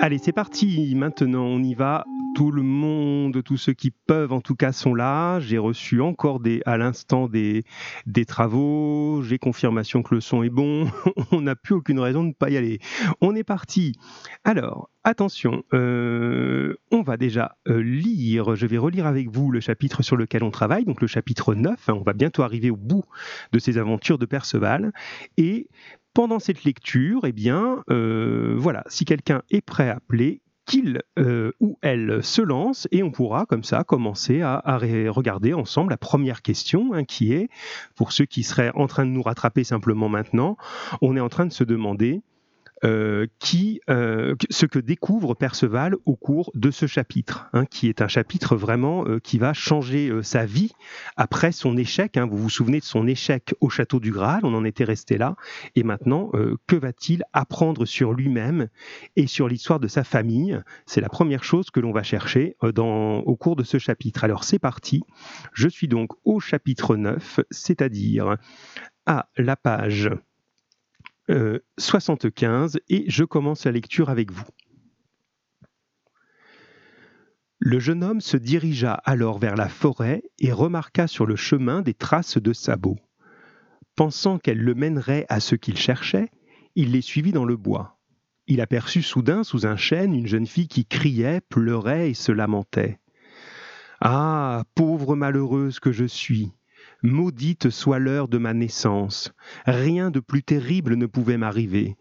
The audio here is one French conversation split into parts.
Allez, c'est parti. Maintenant, on y va. Tout le monde, tous ceux qui peuvent, en tout cas, sont là. J'ai reçu encore des, à l'instant des, des travaux. J'ai confirmation que le son est bon. on n'a plus aucune raison de ne pas y aller. On est parti. Alors, attention, euh, on va déjà euh, lire. Je vais relire avec vous le chapitre sur lequel on travaille, donc le chapitre 9. on va bientôt arriver au bout de ces aventures de Perceval. Et pendant cette lecture, eh bien, euh, voilà, si quelqu'un est prêt à appeler, qu'il euh, ou elle se lance et on pourra comme ça commencer à, regarder ensemble la première question hein, qui est, pour ceux qui seraient en train de nous rattraper simplement maintenant, on est en train de se demander euh, qui, euh, ce que découvre Perceval au cours de ce chapitre, hein, qui est un chapitre vraiment euh, qui va changer sa vie après son échec. Hein. vous vous souvenez de son échec au château du Graal, on en était resté là, et maintenant, que va-t-il apprendre sur lui-même et sur l'histoire de sa famille? C'est la première chose que l'on va chercher au cours de ce chapitre. Alors c'est parti, je suis donc au chapitre 9, c'est-à-dire à la page 75 euh, et je commence la lecture avec vous. Le jeune homme se dirigea alors vers la forêt et remarqua sur le chemin des traces de sabots. Pensant qu'elles le mèneraient à ce qu'il cherchait, il les suivit dans le bois. Il aperçut soudain sous un chêne une jeune fille qui criait, pleurait et se lamentait. Ah, pauvre malheureuse que je suis, Maudite soit l'heure de ma naissance. Rien de plus terrible ne pouvait m'arriver.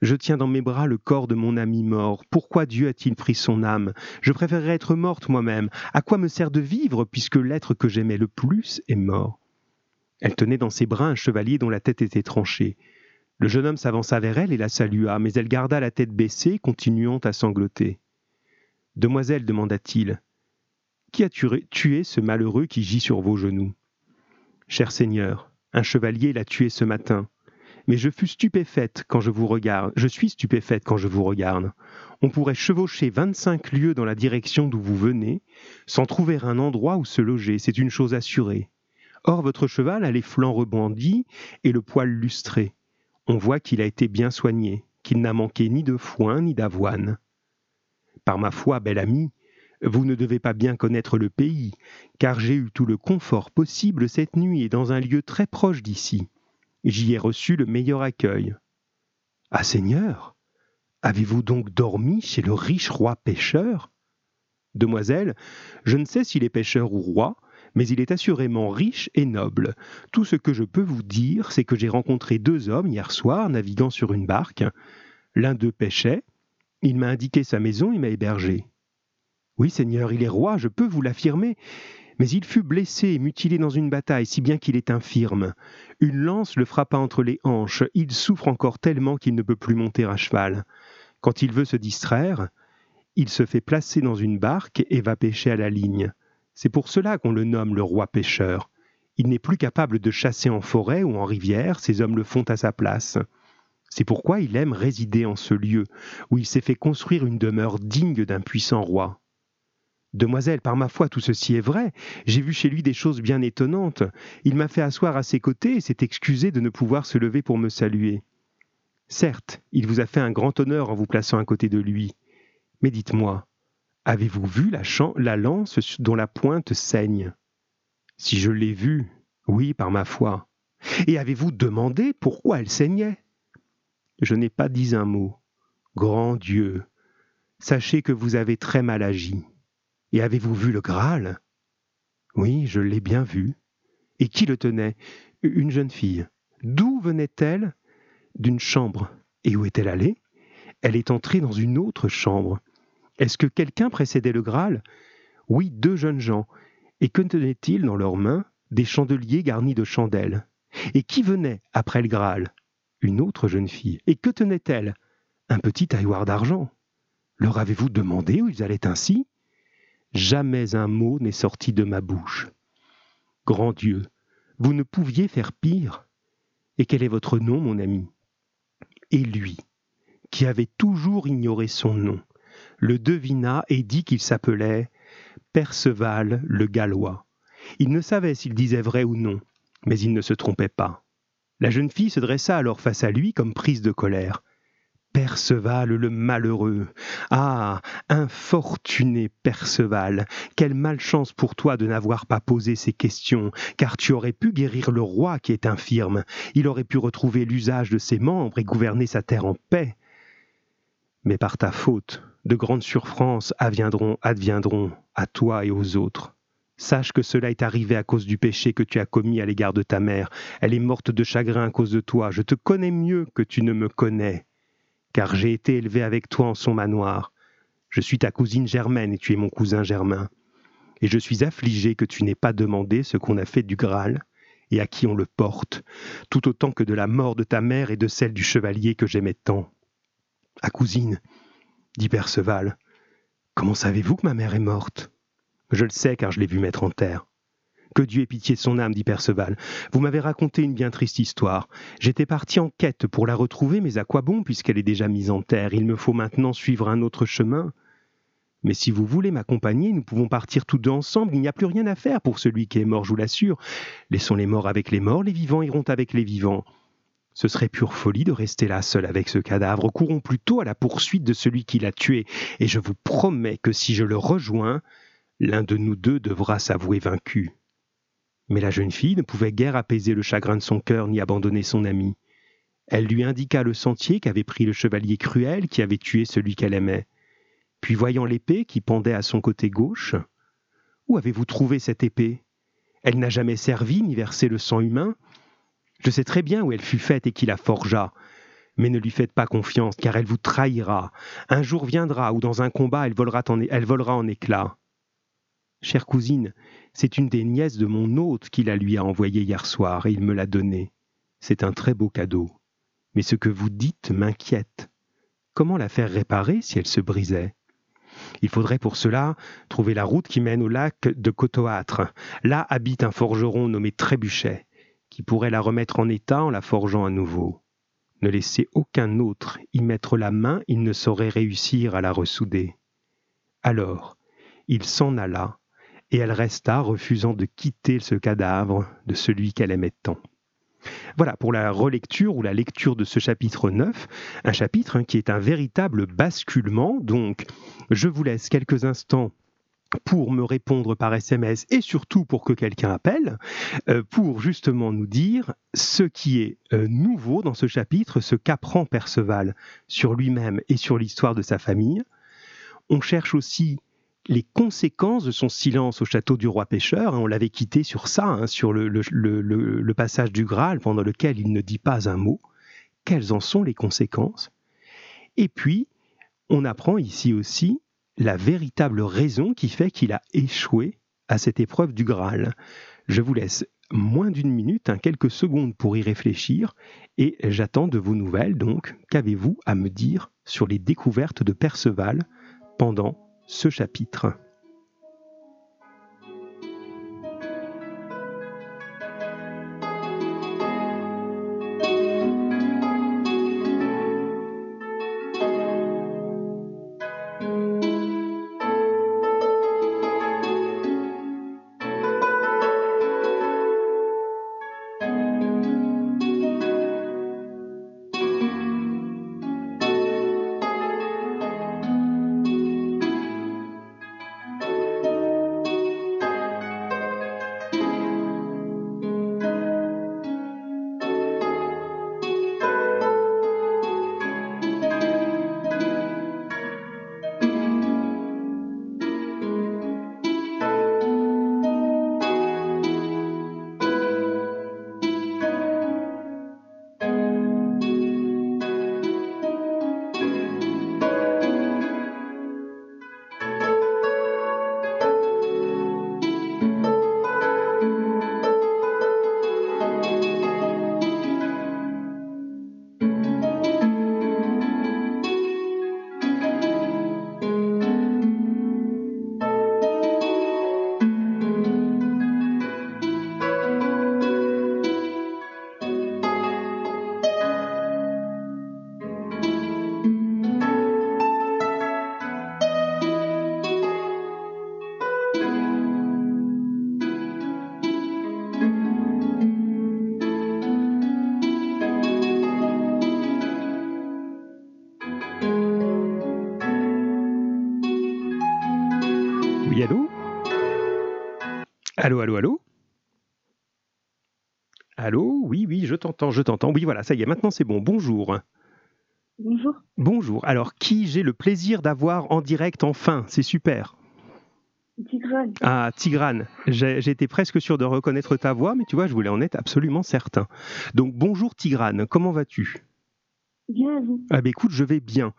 Je tiens dans mes bras le corps de mon ami mort. Pourquoi Dieu a-t-il pris son âme? Je préférerais être morte moi-même. À quoi me sert de vivre puisque l'être que j'aimais le plus est mort? Elle tenait dans ses bras un chevalier dont la tête était tranchée. Le jeune homme s'avança vers elle et la salua, mais elle garda la tête baissée, continuant à sangloter. Demoiselle, demanda-t-il, qui a tué ce malheureux qui gît sur vos genoux? Cher Seigneur, un chevalier l'a tué ce matin. Mais je fus stupéfaite quand je vous regarde. Je suis stupéfaite quand je vous regarde. On pourrait chevaucher vingt-cinq lieues dans la direction d'où vous venez, sans trouver un endroit où se loger, c'est une chose assurée. Or votre cheval a les flancs rebondis et le poil lustré. On voit qu'il a été bien soigné, qu'il n'a manqué ni de foin ni d'avoine. Par ma foi, bel ami, vous ne devez pas bien connaître le pays, car j'ai eu tout le confort possible cette nuit et dans un lieu très proche d'ici. J'y ai reçu le meilleur accueil. Ah Seigneur, avez-vous donc dormi chez le riche roi pêcheur? Demoiselle, je ne sais s'il est pêcheur ou roi, mais il est assurément riche et noble. Tout ce que je peux vous dire, c'est que j'ai rencontré deux hommes hier soir naviguant sur une barque. L'un d'eux pêchait, il m'a indiqué sa maison et m'a hébergé. Oui, Seigneur, il est roi, je peux vous l'affirmer. Mais il fut blessé et mutilé dans une bataille, si bien qu'il est infirme. Une lance le frappa entre les hanches, il souffre encore tellement qu'il ne peut plus monter à cheval. Quand il veut se distraire, il se fait placer dans une barque et va pêcher à la ligne. C'est pour cela qu'on le nomme le roi pêcheur. Il n'est plus capable de chasser en forêt ou en rivière, ces hommes le font à sa place. C'est pourquoi il aime résider en ce lieu, où il s'est fait construire une demeure digne d'un puissant roi. Demoiselle, par ma foi, tout ceci est vrai. J'ai vu chez lui des choses bien étonnantes. Il m'a fait asseoir à ses côtés et s'est excusé de ne pouvoir se lever pour me saluer. Certes, il vous a fait un grand honneur en vous plaçant à côté de lui. Mais dites-moi, avez-vous vu la, la lance dont la pointe saigne? Si je l'ai vue, oui, par ma foi. Et avez-vous demandé pourquoi elle saignait? Je n'ai pas dit un mot. Grand Dieu, sachez que vous avez très mal agi. Et avez-vous vu le Graal? Oui, je l'ai bien vu. Et qui le tenait? Une jeune fille. D'où venait-elle? D'une chambre. Et où est-elle allée? Elle est entrée dans une autre chambre. Est-ce que quelqu'un précédait le Graal? Oui, deux jeunes gens. Et que tenaient-ils dans leurs mains? Des chandeliers garnis de chandelles. Et qui venait après le Graal? Une autre jeune fille. Et que tenait-elle Un petit tailloir d'argent. Leur avez-vous demandé où ils allaient ainsi? Jamais un mot n'est sorti de ma bouche. Grand Dieu, vous ne pouviez faire pire. Et quel est votre nom, mon ami? Et lui, qui avait toujours ignoré son nom, le devina et dit qu'il s'appelait Perceval le Gallois. Il ne savait s'il disait vrai ou non, mais il ne se trompait pas. La jeune fille se dressa alors face à lui comme prise de colère. Perceval le malheureux. Ah. Infortuné Perceval. Quelle malchance pour toi de n'avoir pas posé ces questions, car tu aurais pu guérir le roi qui est infirme, il aurait pu retrouver l'usage de ses membres et gouverner sa terre en paix. Mais par ta faute, de grandes surfrances adviendront, adviendront à toi et aux autres. Sache que cela est arrivé à cause du péché que tu as commis à l'égard de ta mère. Elle est morte de chagrin à cause de toi. Je te connais mieux que tu ne me connais, car j'ai été élevé avec toi en son manoir. Je suis ta cousine Germaine et tu es mon cousin Germain. Et je suis affligé que tu n'aies pas demandé ce qu'on a fait du Graal et à qui on le porte, tout autant que de la mort de ta mère et de celle du chevalier que j'aimais tant. Ah cousine, dit Perceval, comment savez-vous que ma mère est morte? Je le sais car je l'ai vue mettre en terre. Que Dieu ait pitié de son âme, dit Perceval. Vous m'avez raconté une bien triste histoire. J'étais parti en quête pour la retrouver, mais à quoi bon, puisqu'elle est déjà mise en terre? Il me faut maintenant suivre un autre chemin. Mais si vous voulez m'accompagner, nous pouvons partir tous deux ensemble. Il n'y a plus rien à faire pour celui qui est mort, je vous l'assure. Laissons les morts avec les morts, les vivants iront avec les vivants. Ce serait pure folie de rester là seul avec ce cadavre. Courons plutôt à la poursuite de celui qui l'a tué, et je vous promets que si je le rejoins, l'un de nous deux devra s'avouer vaincu. Mais la jeune fille ne pouvait guère apaiser le chagrin de son cœur ni abandonner son ami. Elle lui indiqua le sentier qu'avait pris le chevalier cruel qui avait tué celui qu'elle aimait. Puis voyant l'épée qui pendait à son côté gauche, Où avez-vous trouvé cette épée? Elle n'a jamais servi ni versé le sang humain. Je sais très bien où elle fut faite et qui la forgea. Mais ne lui faites pas confiance, car elle vous trahira. Un jour viendra où dans un combat elle volera en, éclats. Chère cousine, c'est une des nièces de mon hôte qui la lui a envoyée hier soir, et il me l'a donnée. C'est un très beau cadeau. Mais ce que vous dites m'inquiète. Comment la faire réparer si elle se brisait? Il faudrait pour cela trouver la route qui mène au lac de Cotoâtre. Là habite un forgeron nommé Trébuchet qui pourrait la remettre en état en la forgeant à nouveau. Ne laissez aucun autre y mettre la main, il ne saurait réussir à la ressouder. Alors, il s'en alla, et elle resta refusant de quitter ce cadavre de celui qu'elle aimait tant. Voilà pour la relecture ou la lecture de ce chapitre 9, un chapitre hein, qui est un véritable basculement. Donc, je vous laisse quelques instants pour me répondre par SMS et surtout pour que quelqu'un appelle, euh, pour justement nous dire ce qui est euh, nouveau dans ce chapitre, ce qu'apprend Perceval sur lui-même et sur l'histoire de sa famille. On cherche aussi les conséquences de son silence au château du roi pêcheur. Hein, on l'avait quitté sur ça, hein, sur le, passage du Graal pendant lequel il ne dit pas un mot. Quelles en sont les conséquences? Et puis, on apprend ici aussi la véritable raison qui fait qu'il a échoué à cette épreuve du Graal. Je vous laisse moins d'une minute, hein, quelques secondes pour y réfléchir, et j'attends de vos nouvelles. Donc, qu'avez-vous à me dire sur les découvertes de Perceval pendant ce chapitre t'entends, je t'entends. Oui, voilà, ça y est, maintenant c'est bon. Bonjour. Bonjour. Bonjour. Alors, qui j'ai le plaisir d'avoir en direct enfin? C'est super. Tigrane. Ah, Tigrane. J'étais presque sûr de reconnaître ta voix, mais tu vois, je voulais en être absolument certain. Donc, bonjour Tigrane, comment vas-tu? Bien, vous Ah ben écoute, je vais bien.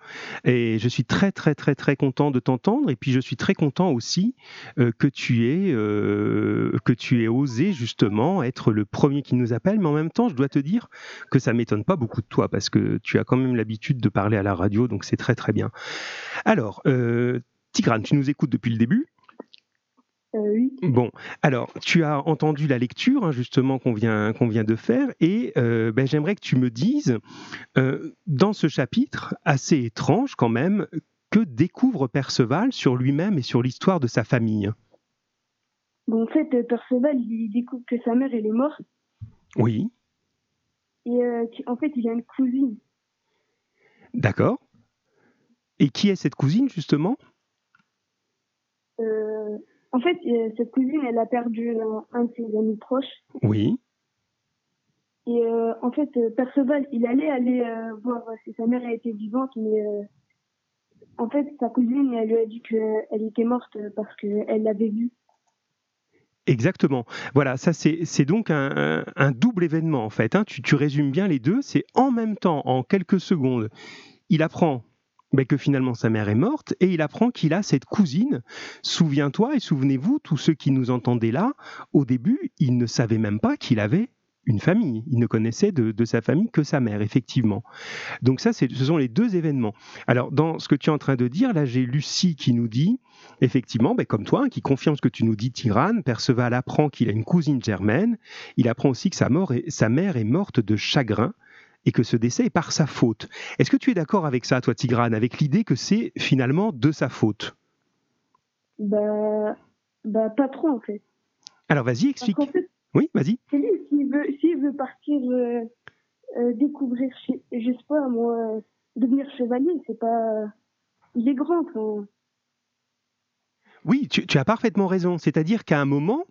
Et je suis très très très très content de t'entendre. Et puis je suis très content aussi euh, que tu aies euh, que tu aies osé justement être le premier qui nous appelle. Mais en même temps, je dois te dire que ça m'étonne pas beaucoup de toi parce que tu as quand même l'habitude de parler à la radio, donc c'est très très bien. Alors, euh, Tigrane, tu nous écoutes depuis le début euh, oui. Bon, alors tu as entendu la lecture hein, justement qu'on vient, qu'on vient de faire et euh, ben, j'aimerais que tu me dises, euh, dans ce chapitre assez étrange quand même, que découvre Perceval sur lui-même et sur l'histoire de sa famille? Bon, en fait, Perceval, il découvre que sa mère, elle est morte. Oui. Et en fait, il a une cousine. D'accord. Et qui est cette cousine justement? En fait, euh, cette cousine, elle a perdu un, de ses amis proches. Oui. Et euh, en fait, euh, Perceval, il allait aller voir si sa mère était vivante, mais en fait, sa cousine, elle lui a dit qu'elle était morte parce qu'elle l'avait vue. Exactement. Voilà, ça c'est donc un, double événement en fait. Hein. Tu, tu résumes bien les deux. C'est en même temps, en quelques secondes, il apprend que finalement sa mère est morte et il apprend qu'il a cette cousine. Souviens-toi et souvenez-vous, tous ceux qui nous entendaient là, au début, il ne savait même pas qu'il avait une famille. Il ne connaissait de, sa famille que sa mère, effectivement. Donc ça, ce sont les deux événements. Alors, dans ce que tu es en train de dire, là, j'ai Lucie qui nous dit, effectivement, ben, comme toi, hein, qui confirme ce que tu nous dis, Tirane, Perceval apprend qu'il a une cousine germaine, il apprend aussi que sa mère est morte de chagrin, et que ce décès est par sa faute. Est-ce que tu es d'accord avec ça, toi, Tigrane, avec l'idée que c'est finalement de sa faute? Bah, bah, pas trop, en fait. Alors, vas-y, explique. oui, vas-y. C'est lui, s'il veut, veut, partir euh, euh, découvrir, je sais pas, moi, devenir chevalier, c'est pas. Il est grand, quand... Oui, tu, tu, as parfaitement raison. C'est-à-dire qu'à un moment,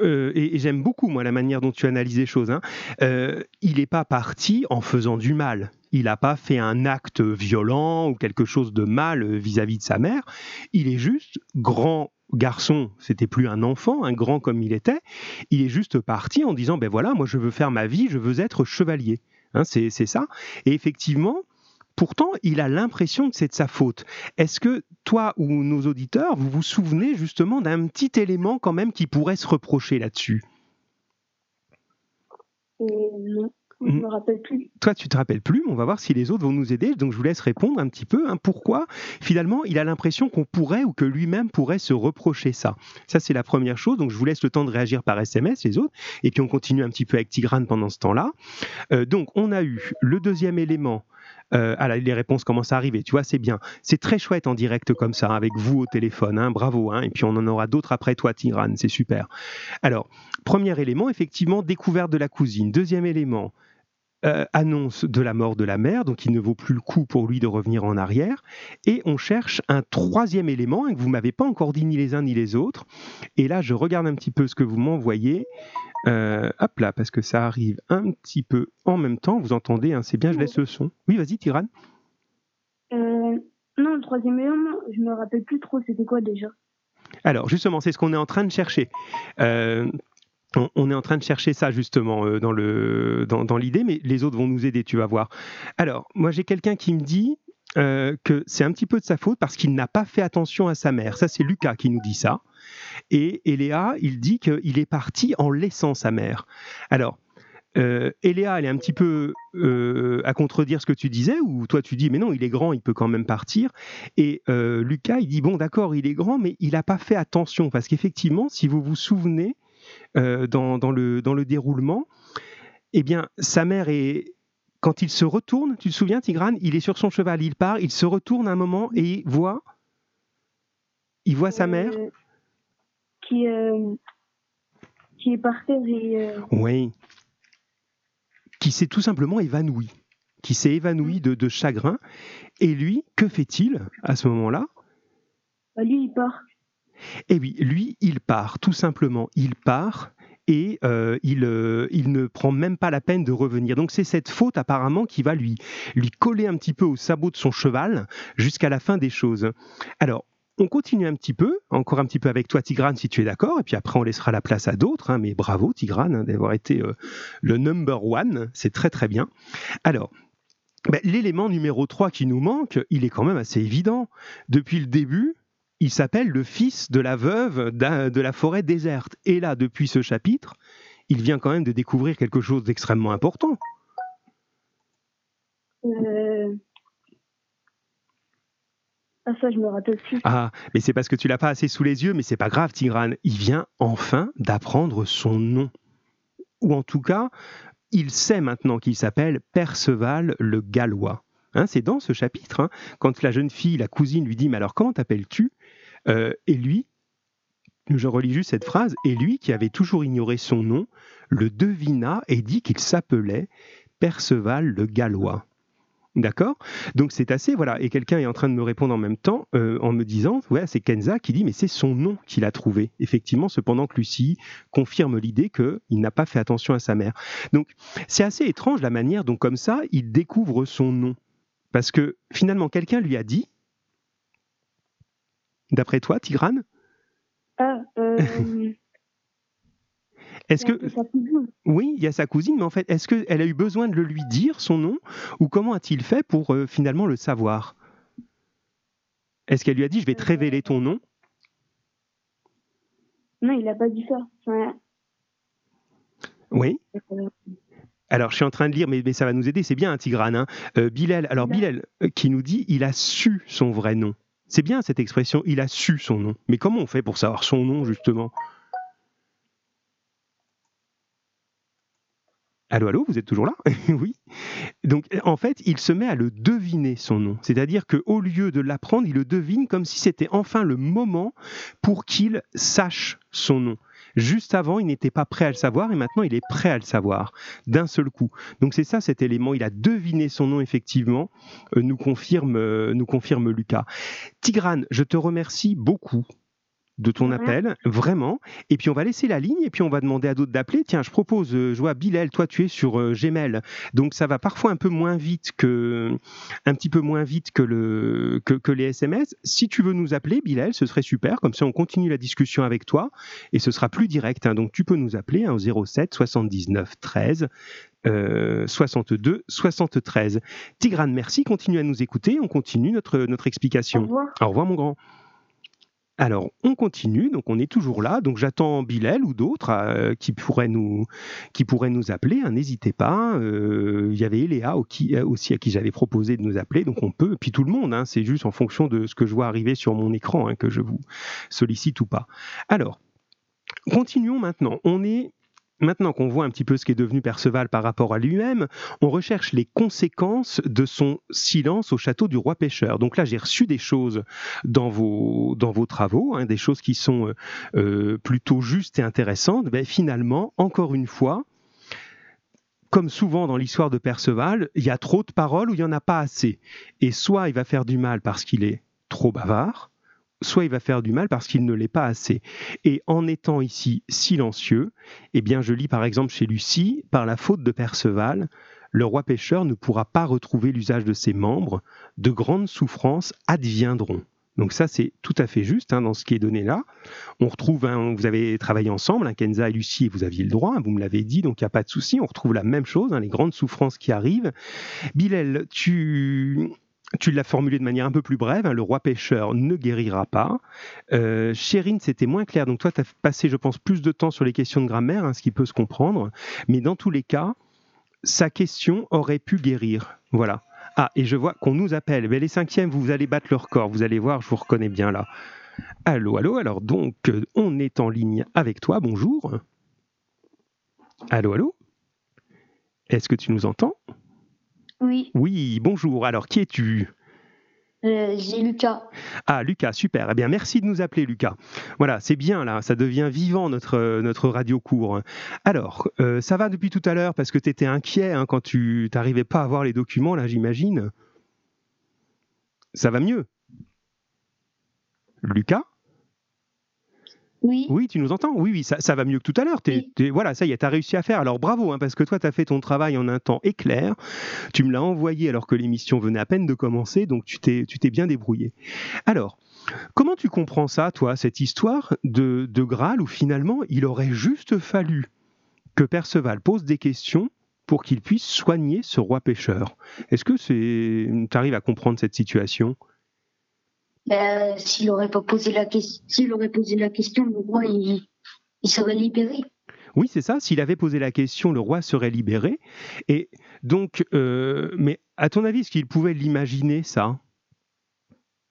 euh, et, j'aime beaucoup moi la manière dont tu analyses les choses. Hein. Euh, il n'est pas parti en faisant du mal. Il n'a pas fait un acte violent ou quelque chose de mal vis-à-vis de sa mère. Il est juste grand garçon, c'était plus un enfant, un grand comme il était. Il est juste parti en disant ben voilà, moi je veux faire ma vie, je veux être chevalier. Hein, c'est ça. Et effectivement, Pourtant, il a l'impression que c'est de sa faute. Est-ce que toi ou nos auditeurs, vous vous souvenez justement d'un petit élément quand même qui pourrait se reprocher là-dessus? Euh, Non. Je ne me rappelle plus. Toi, tu te rappelles plus, mais on va voir si les autres vont nous aider. Donc, je vous laisse répondre un petit peu. Hein, pourquoi, finalement, il a l'impression qu'on pourrait ou que lui-même pourrait se reprocher ça Ça, c'est la première chose. Donc, je vous laisse le temps de réagir par SMS, les autres. Et puis, on continue un petit peu avec Tigrane pendant ce temps-là. Euh, donc, on a eu le deuxième élément euh, ah les réponses commencent à arriver. Tu vois, c'est bien. C'est très chouette en direct comme ça, avec vous au téléphone. Hein, bravo. Hein, et puis on en aura d'autres après toi, Tigran. C'est super. Alors, premier élément, effectivement, découverte de la cousine. Deuxième élément, euh, annonce de la mort de la mère, donc il ne vaut plus le coup pour lui de revenir en arrière. Et on cherche un troisième élément hein, que vous m'avez pas encore dit ni les uns ni les autres. Et là, je regarde un petit peu ce que vous m'envoyez. Euh, hop là, parce que ça arrive un petit peu en même temps. Vous entendez, hein, c'est bien, je laisse le son. Oui, vas-y, Tiran. Euh, non, le troisième élément, je me rappelle plus trop, c'était quoi déjà? Alors, justement, c'est ce qu'on est en train de chercher. Euh, on, est en train de chercher ça justement dans le dans, l'idée, mais les autres vont nous aider, tu vas voir. Alors, moi j'ai quelqu'un qui me dit que c'est un petit peu de sa faute parce qu'il n'a pas fait attention à sa mère. Ça, c'est Lucas qui nous dit ça. Et Eléa, il dit qu'il est parti en laissant sa mère. Alors, euh, Eléa, elle est un petit peu euh, à contredire ce que tu disais, ou toi tu dis, mais non, il est grand, il peut quand même partir. Et euh, Lucas, il dit, bon, d'accord, il est grand, mais il n'a pas fait attention, parce qu'effectivement, si vous vous souvenez, dans, le, dans le déroulement, eh bien, sa mère est, quand il se retourne, tu te souviens, Tigrane, il est sur son cheval, il part, il se retourne un moment et il voit, il voit sa mère qui, euh, qui est par terre et. Euh, oui. Qui s'est tout simplement évanoui. Qui s'est évanoui de, de, chagrin. Et lui, que fait-il à ce moment-là? Bah, Lui, il part. Eh oui, lui, il part, tout simplement, il part et euh, il, euh, il, ne prend même pas la peine de revenir. Donc c'est cette faute apparemment qui va lui, lui coller un petit peu au sabot de son cheval jusqu'à la fin des choses. Alors, on continue un petit peu, encore un petit peu avec toi Tigrane si tu es d'accord, et puis après on laissera la place à d'autres, hein, mais bravo Tigrane hein, d'avoir été euh, le number one, c'est très très bien. Alors, ben, l'élément numéro 3 qui nous manque, il est quand même assez évident. Depuis le début, il s'appelle le fils de la veuve de la forêt déserte. Et là, depuis ce chapitre, il vient quand même de découvrir quelque chose d'extrêmement important. Euh, ah, ça, je me rappelle plus. Ah, mais c'est parce que tu l'as pas assez sous les yeux, mais c'est pas grave, Tigrane. Il vient enfin d'apprendre son nom. Ou en tout cas, il sait maintenant qu'il s'appelle Perceval le Gallois. Hein, c'est dans ce chapitre, hein, quand la jeune fille, la cousine, lui dit Mais alors, comment t'appelles-tu? Euh, Et lui, je relis juste cette phrase, et lui, qui avait toujours ignoré son nom, le devina et dit qu'il s'appelait Perceval le Gallois. D'accord? Donc c'est assez, voilà. Et quelqu'un est en train de me répondre en même temps euh, en me disant, ouais, c'est Kenza qui dit, mais c'est son nom qu'il a trouvé. Effectivement, cependant que Lucie confirme l'idée qu'il n'a pas fait attention à sa mère. Donc c'est assez étrange la manière dont, comme ça, il découvre son nom. Parce que finalement, quelqu'un lui a dit, d'après toi, Tigrane Ah, euh... Est-ce que oui, il y a sa cousine, mais en fait, est-ce qu'elle a eu besoin de le lui dire son nom, ou comment a-t-il fait pour euh, finalement le savoir? Est-ce qu'elle lui a dit je vais te révéler ton nom? Non, il n'a pas dit ça. Oui. Alors, je suis en train de lire, mais, ça va nous aider. C'est bien, un hein, Tigrane. Hein. Euh, Bilal, alors Bilal, euh, qui nous dit, il a su son vrai nom. C'est bien cette expression, il a su son nom. Mais comment on fait pour savoir son nom, justement? Allô, allô, vous êtes toujours là? Oui. Donc, en fait, il se met à le deviner son nom. C'est-à-dire qu'au lieu de l'apprendre, il le devine comme si c'était enfin le moment pour qu'il sache son nom. Juste avant, il n'était pas prêt à le savoir et maintenant il est prêt à le savoir d'un seul coup. Donc c'est ça cet élément. Il a deviné son nom effectivement, euh, nous confirme, euh, nous confirme Lucas. Tigrane, je te remercie beaucoup de ton appel, vraiment. Et puis on va laisser la ligne et puis on va demander à d'autres d'appeler. Tiens, je propose, euh, je vois Bilal, toi tu es sur euh, Gmail, donc ça va parfois un peu moins vite que, un petit peu moins vite que le, que, les SMS. Si tu veux nous appeler, Bilal, ce serait super. Comme ça, on continue la discussion avec toi et ce sera plus direct. Hein. Donc tu peux nous appeler hein, au 07 79 13 62 73. Tigrane, merci. Continue à nous écouter. On continue notre, notre explication. Au revoir. Au revoir, mon grand. Alors, on continue, donc on est toujours là. Donc, j'attends Bilal ou d'autres euh, qui, pourraient nous, qui pourraient nous appeler. Hein, n'hésitez pas. Euh, il y avait Eléa euh, aussi à qui j'avais proposé de nous appeler, donc on peut. Puis tout le monde, hein, c'est juste en fonction de ce que je vois arriver sur mon écran hein, que je vous sollicite ou pas. Alors, continuons maintenant. On est Maintenant qu'on voit un petit peu ce qu'est devenu Perceval par rapport à lui-même, on recherche les conséquences de son silence au château du roi pêcheur. Donc là, j'ai reçu des choses dans vos, dans vos travaux, hein, des choses qui sont euh, euh, plutôt justes et intéressantes. Mais ben, finalement, encore une fois, comme souvent dans l'histoire de Perceval, il y a trop de paroles ou il n'y en a pas assez. Et soit il va faire du mal parce qu'il est trop bavard, soit il va faire du mal parce qu'il ne l'est pas assez. Et en étant ici silencieux, eh bien je lis par exemple chez Lucie, par la faute de Perceval, le roi pêcheur ne pourra pas retrouver l'usage de ses membres, de grandes souffrances adviendront. Donc ça, c'est tout à fait juste hein, dans ce qui est donné là. On retrouve, vous avez travaillé ensemble, hein, Kenza et Lucie, et vous aviez le droit, hein, vous me l'avez dit, donc il n'y a pas de souci. On retrouve la même chose, les grandes souffrances qui arrivent. Bilal, tu, tu l'as formulé de manière un peu plus brève, hein, le roi pêcheur ne guérira pas. Euh, Chérine, c'était moins clair. Donc toi, tu as passé, je pense, plus de temps sur les questions de grammaire, hein, ce qui peut se comprendre. Mais dans tous les cas, sa question aurait pu guérir. Voilà. Ah, et je vois qu'on nous appelle. Mais les cinquièmes, vous allez battre leur corps. Vous allez voir, je vous reconnais bien là. Allô, allô. Alors donc, on est en ligne avec toi. Bonjour. Allô, allô. Est-ce que tu nous entends? Oui. Oui, bonjour. Alors, qui es-tu? Euh, J'ai Lucas. Ah, Lucas, super. Eh bien, merci de nous appeler, Lucas. Voilà, c'est bien là, ça devient vivant notre, notre radio court. Alors, euh, ça va depuis tout à l'heure parce que tu étais inquiet hein, quand tu n'arrivais pas à voir les documents, là, j'imagine. Ça va mieux? Lucas? Oui. Oui, tu nous entends Oui, oui, ça, va mieux que tout à l'heure. voilà, ça y est, tu as réussi à faire. Alors bravo, hein, parce que toi, tu as fait ton travail en un temps éclair. Tu me l'as envoyé alors que l'émission venait à peine de commencer, donc tu t'es bien débrouillé. Alors, comment tu comprends ça, toi, cette histoire de, de Graal où finalement il aurait juste fallu que Perceval pose des questions pour qu'il puisse soigner ce roi pêcheur? Est-ce que tu arrives à comprendre cette situation? Ben, s'il aurait pas posé la question, s'il aurait posé la question, le roi il, serait libéré. Oui, c'est ça. S'il avait posé la question, le roi serait libéré. Et donc, euh, mais à ton avis, est-ce qu'il pouvait l'imaginer ça?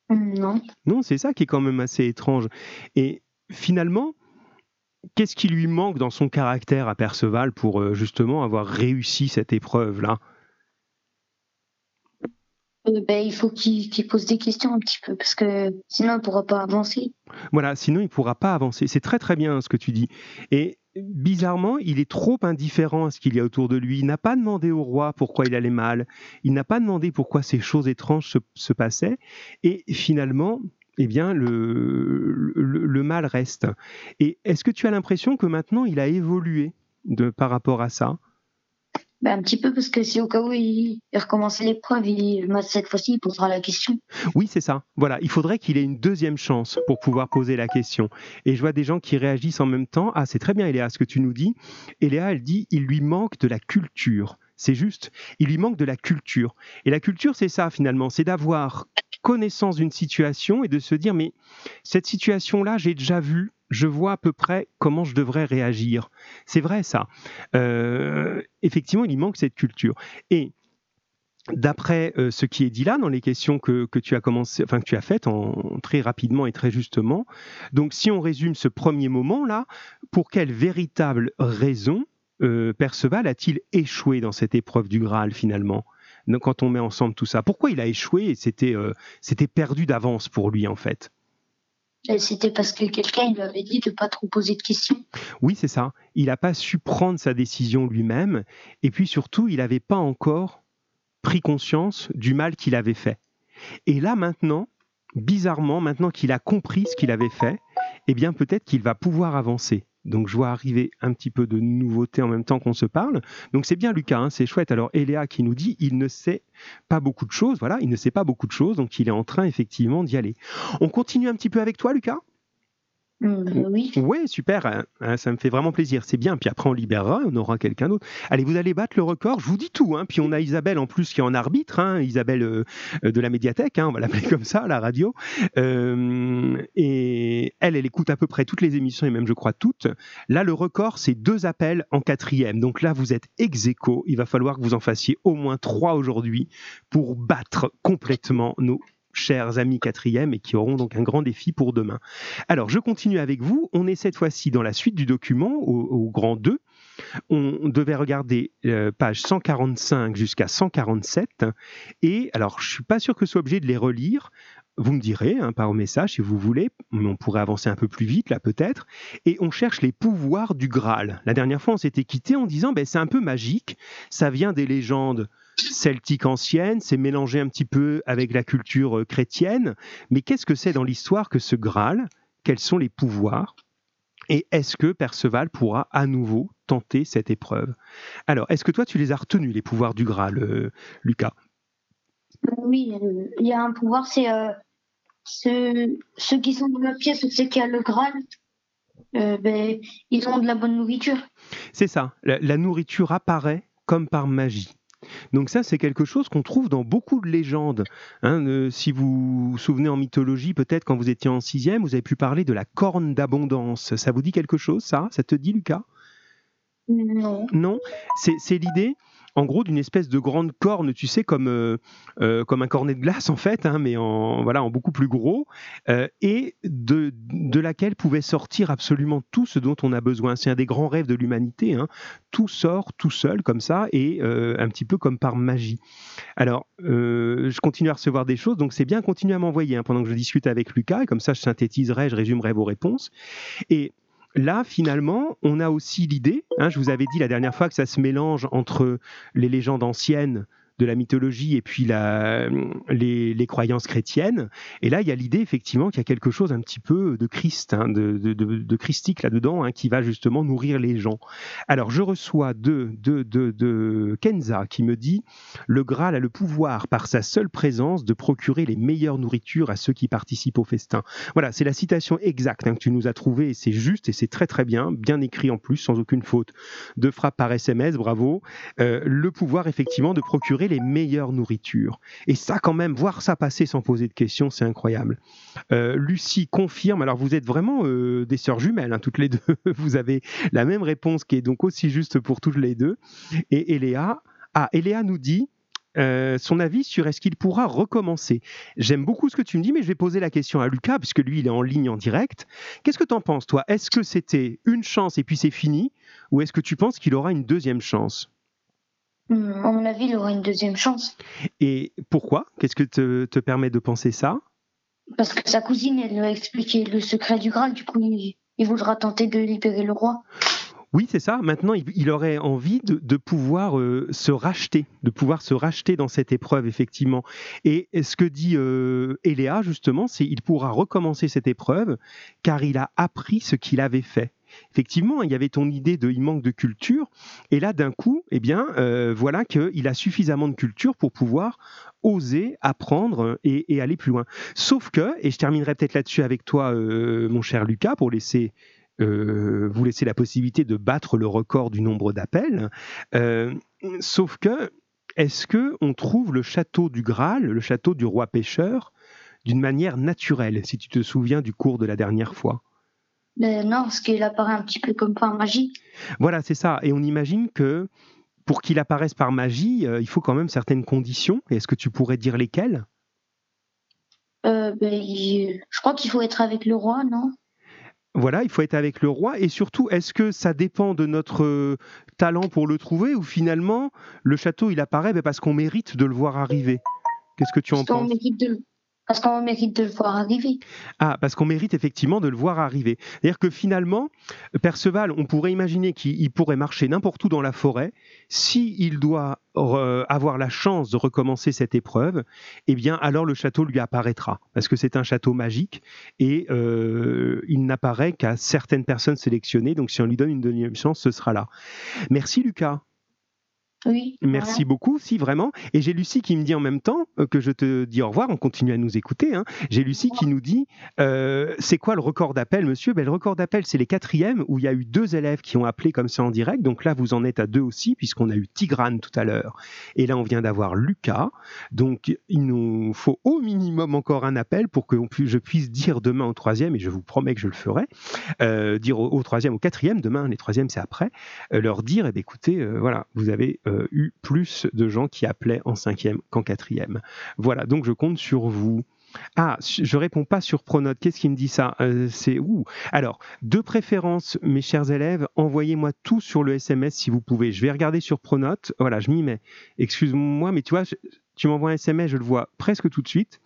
Non. Non, c'est ça qui est quand même assez étrange. Et finalement, qu'est-ce qui lui manque dans son caractère à Perceval pour euh, justement avoir réussi cette épreuve-là? euh, ben, il faut qu'il pose des questions un petit peu, parce que sinon il ne pourra pas avancer. Voilà, sinon il ne pourra pas avancer. C'est très très bien ce que tu dis. Et bizarrement, il est trop indifférent à ce qu'il y a autour de lui. Il n'a pas demandé au roi pourquoi il allait mal. Il n'a pas demandé pourquoi ces choses étranges se, passaient. Et finalement, eh bien, le, le, mal reste. Et est-ce que tu as l'impression que maintenant il a évolué de, par rapport à ça? Ben, un petit peu parce que si au cas où il, recommençait l'épreuve, cette fois-ci il posera la question. Oui, c'est ça. Voilà, il faudrait qu'il ait une deuxième chance pour pouvoir poser la question. Et je vois des gens qui réagissent en même temps. Ah, c'est très bien, Eléa, ce que tu nous dis. Eléa, elle dit, il lui manque de la culture. C'est juste, il lui manque de la culture. Et la culture, c'est ça finalement, c'est d'avoir connaissance d'une situation et de se dire, mais cette situation-là, j'ai déjà vu, je vois à peu près comment je devrais réagir. C'est vrai ça. Euh, effectivement, il y manque cette culture. Et D'après euh, ce qui est dit là dans les questions que, tu as commencé, enfin que tu as faites en, très rapidement et très justement, donc si on résume ce premier moment là, pour quelle véritable raison euh, Perceval a-t-il échoué dans cette épreuve du Graal finalement? Quand on met ensemble tout ça Pourquoi il a échoué et c'était c'était perdu d'avance pour lui en fait? C'était parce que quelqu'un lui avait dit de ne pas trop poser de questions. Oui, c'est ça. Il n'a pas su prendre sa décision lui-même. Et puis surtout, il n'avait pas encore pris conscience du mal qu'il avait fait. Et là maintenant, bizarrement, maintenant qu'il a compris ce qu'il avait fait, eh bien peut-être qu'il va pouvoir avancer. Donc je vois arriver un petit peu de nouveautés en même temps qu'on se parle. Donc c'est bien Lucas, hein, c'est chouette. Alors Eléa qui nous dit il ne sait pas beaucoup de choses, voilà, il ne sait pas beaucoup de choses, donc il est en train effectivement d'y aller. On continue un petit peu avec toi Lucas? Mm, oui. Ouais, super. Hein, hein, ça me fait vraiment plaisir. C'est bien. Puis après, on libérera, on aura quelqu'un d'autre. Allez, vous allez battre le record. Je vous dis tout. Hein. Puis on a Isabelle en plus qui est en arbitre. Hein, Isabelle euh, de la médiathèque. on va l'appeler comme ça, à la radio. Euh, et elle, elle écoute à peu près toutes les émissions et même, je crois, toutes. Là, le record, c'est deux appels en quatrième. Donc là, vous êtes ex aequo. Il va falloir que vous en fassiez au moins trois aujourd'hui pour battre complètement nos chers amis quatrième, et qui auront donc un grand défi pour demain. Alors, je continue avec vous. On est cette fois-ci dans la suite du document, au, grand 2. On devait regarder euh, page 145 jusqu'à 147. Et alors, je suis pas sûr que ce soit obligé de les relire. Vous me direz hein, par message si vous voulez, mais on pourrait avancer un peu plus vite là peut-être. Et on cherche les pouvoirs du Graal. La dernière fois, on s'était quitté en disant ben, c'est un peu magique, ça vient des légendes celtique ancienne, c'est mélangé un petit peu avec la culture euh, chrétienne. Mais qu'est-ce que c'est dans l'histoire que ce Graal? Quels sont les pouvoirs? Et est-ce que Perceval pourra à nouveau tenter cette épreuve? Alors, est-ce que toi, tu les as retenus, les pouvoirs du Graal, euh, Lucas? Oui, il y a un pouvoir, c'est euh, ceux, qui sont dans la pièce, c'est qu'il y a le Graal. Ben, ils ont de la bonne nourriture. C'est ça, la nourriture apparaît comme par magie. Donc ça, c'est quelque chose qu'on trouve dans beaucoup de légendes. Hein, si vous vous souvenez en mythologie, peut-être quand vous étiez en sixième, vous avez pu parler de la corne d'abondance. Ça vous dit quelque chose, ça? Ça te dit, Lucas? Non. Non? C'est l'idée en gros d'une espèce de grande corne, tu sais, comme, euh, euh, comme un cornet de glace en fait, hein, mais en, voilà, en beaucoup plus gros, euh, et de, de, laquelle pouvait sortir absolument tout ce dont on a besoin. C'est un des grands rêves de l'humanité. Hein. Tout sort tout seul comme ça et un petit peu comme par magie. Alors, je continue à recevoir des choses, donc c'est bien continuer à m'envoyer hein, pendant que je discute avec Lucas, et comme ça je synthétiserai, je résumerai vos réponses. Et Là, finalement, on a aussi l'idée, hein, je vous avais dit la dernière fois que ça se mélange entre les légendes anciennes de la mythologie et puis la, les, croyances chrétiennes. Et là, il y a l'idée effectivement qu'il y a quelque chose un petit peu de Christ, hein, de, de, christique là-dedans, hein, qui va justement nourrir les gens. Alors, je reçois de, de, de, Kenza qui me dit Le Graal a le pouvoir, par sa seule présence, de procurer les meilleures nourritures à ceux qui participent au festin. Voilà, c'est la citation exacte hein, que tu nous as trouvée et c'est juste et c'est très très bien, bien écrit en plus, sans aucune faute. De frappe par SMS, bravo. Euh, le pouvoir effectivement de procurer les meilleures nourritures. Et ça quand même, voir ça passer sans poser de questions, c'est incroyable. Euh, Lucie confirme, alors vous êtes vraiment euh, des sœurs jumelles, hein, toutes les deux, vous avez la même réponse qui est donc aussi juste pour toutes les deux. Et Eléa, ah, Eléa nous dit, euh, son avis sur est-ce qu'il pourra recommencer. J'aime beaucoup ce que tu me dis, mais je vais poser la question à Lucas, puisque lui, il est en ligne en direct. Qu'est-ce que tu en penses, toi? Est-ce que c'était une chance et puis c'est fini? Ou est-ce que tu penses qu'il aura une deuxième chance? À mon avis, il aura une deuxième chance. Et pourquoi? Qu'est-ce que te, te, permet de penser ça? Parce que sa cousine, elle lui a expliqué le secret du Graal, du coup, il voudra tenter de libérer le roi. Oui, c'est ça. Maintenant, il, aurait envie de, pouvoir euh, se racheter, de pouvoir se racheter dans cette épreuve, effectivement. Et ce que dit euh, Eléa, justement, c'est qu'il pourra recommencer cette épreuve car il a appris ce qu'il avait fait. Effectivement, il y avait ton idée de il manque de culture, et là d'un coup, eh bien, euh, voilà qu'il a suffisamment de culture pour pouvoir oser apprendre et, et, aller plus loin. Sauf que, et je terminerai peut-être là-dessus avec toi, mon cher Lucas, pour laisser euh, vous laissez la possibilité de battre le record du nombre d'appels. Euh, sauf que, est-ce que on trouve le château du Graal, le château du roi pêcheur, d'une manière naturelle, si tu te souviens du cours de la dernière fois? Ben Non, parce qu'il apparaît un petit peu comme par magie. Voilà, c'est ça. Et on imagine que pour qu'il apparaisse par magie, euh, il faut quand même certaines conditions. Est-ce que tu pourrais dire lesquelles? Ben, Je crois qu'il faut être avec le roi, non? Voilà, il faut être avec le roi. Et surtout, est-ce que ça dépend de notre euh, talent pour le trouver ou finalement, le château, il apparaît ben, parce qu'on mérite de le voir arriver? Qu'est-ce que tu en penses? Parce qu'on mérite de le voir arriver. Ah, parce qu'on mérite effectivement de le voir arriver. C'est-à-dire que finalement, Perceval, on pourrait imaginer qu'il pourrait marcher n'importe où dans la forêt. S'il doit avoir la chance de recommencer cette épreuve, eh bien, alors le château lui apparaîtra. Parce que c'est un château magique et euh, il n'apparaît qu'à certaines personnes sélectionnées. Donc, si on lui donne une deuxième chance, ce sera là. Merci, Lucas. Oui. Merci beaucoup, si vraiment. Et j'ai Lucie qui me dit en même temps euh, que je te dis au revoir, on continue à nous écouter. Hein. J'ai Lucie qui nous dit euh, c'est quoi le record d'appel, monsieur? Ben, Le record d'appel, c'est les quatrièmes où il y a eu deux élèves qui ont appelé comme ça en direct. Donc là, vous en êtes à deux aussi, puisqu'on a eu Tigrane tout à l'heure. Et là, on vient d'avoir Lucas. Donc il nous faut au minimum encore un appel pour que je puisse dire demain au troisième, et je vous promets que je le ferai, euh, dire au, troisième, au quatrième, demain, les troisièmes, c'est après, leur dire eh ben, écoutez, voilà, vous avez euh, eu plus de gens qui appelaient en cinquième qu'en quatrième. Voilà, donc je compte sur vous. Ah, je réponds pas sur Pronote. Qu'est-ce qui me dit ça? Euh, C'est où Alors, de préférence, mes chers élèves, envoyez-moi tout sur le SMS si vous pouvez. Je vais regarder sur Pronote. Voilà, je m'y mets. Excuse-moi, mais tu vois, tu m'envoies un SMS, je le vois presque tout de suite.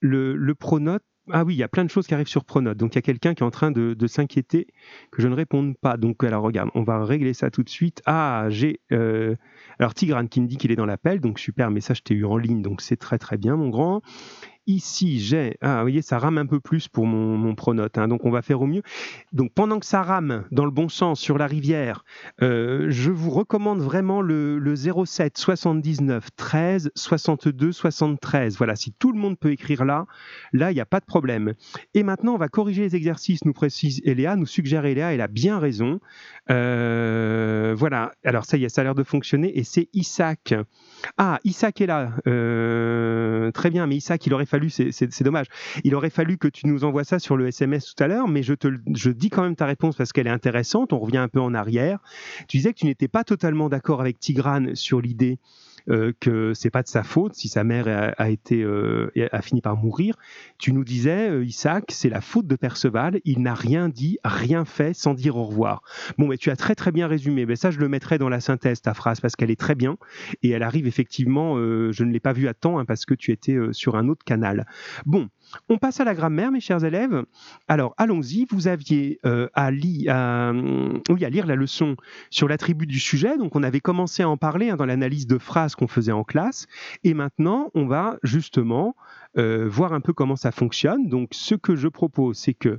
Le, le Pronote, ah oui, il y a plein de choses qui arrivent sur Pronote. Donc il y a quelqu'un qui est en train de, s'inquiéter que je ne réponde pas. Donc alors regarde, on va régler ça tout de suite. Ah, j'ai euh, alors Tigrane qui me dit qu'il est dans l'appel. Donc super, message eu en ligne, donc c'est très très bien mon grand. Ici, j'ai, ah, vous voyez, ça rame un peu plus pour mon, mon pronote, hein, donc on va faire au mieux. Donc pendant que ça rame dans le bon sens sur la rivière, euh, je vous recommande vraiment le, le 07 79 13 62 73. Voilà, si tout le monde peut écrire là, là, il n'y a pas de problème. Et maintenant, on va corriger les exercices, nous précise Eléa, nous suggère Eléa, elle a bien raison. Euh, voilà, alors ça y est, ça a l'air de fonctionner, et c'est Isaac. Ah, Isaac est là. Euh, très bien, mais Isaac, il aurait fallu, c'est dommage, il aurait fallu que tu nous envoies ça sur le SMS tout à l'heure, mais je te je dis quand même ta réponse parce qu'elle est intéressante. On revient un peu en arrière. Tu disais que tu n'étais pas totalement d'accord avec Tigrane sur l'idée euh, que c'est pas de sa faute si sa mère a, été euh, a fini par mourir. Tu nous disais, euh, Isaac, c'est la faute de Perceval. Il n'a rien dit, rien fait sans dire au revoir. Bon, mais tu as très très bien résumé. Mais ça, je le mettrai dans la synthèse ta phrase parce qu'elle est très bien et elle arrive effectivement. je ne l'ai pas vue à temps hein, parce que tu étais sur un autre canal. Bon, On passe à la grammaire, mes chers élèves. Alors, allons-y. Vous aviez euh, oui, à, lire la leçon sur l'attribut du sujet. Donc, on avait commencé à en parler hein, dans l'analyse de phrases qu'on faisait en classe. Et maintenant, on va justement euh, voir un peu comment ça fonctionne. Donc, ce que je propose, c'est que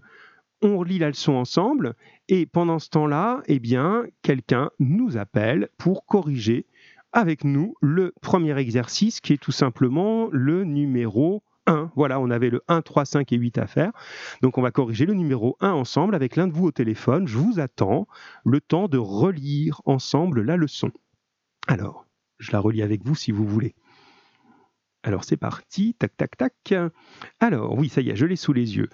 on relit la leçon ensemble. Et pendant ce temps-là, eh bien, quelqu'un nous appelle pour corriger avec nous le premier exercice qui est tout simplement le numéro 1. Voilà, on avait le 1, 3, 5 et 8 à faire. Donc on va corriger le numéro 1 ensemble avec l'un de vous au téléphone. Je vous attends le temps de relire ensemble la leçon. Alors, je la relis avec vous si vous voulez. Alors c'est parti, tac, tac, tac. Alors oui, ça y est, je l'ai sous les yeux.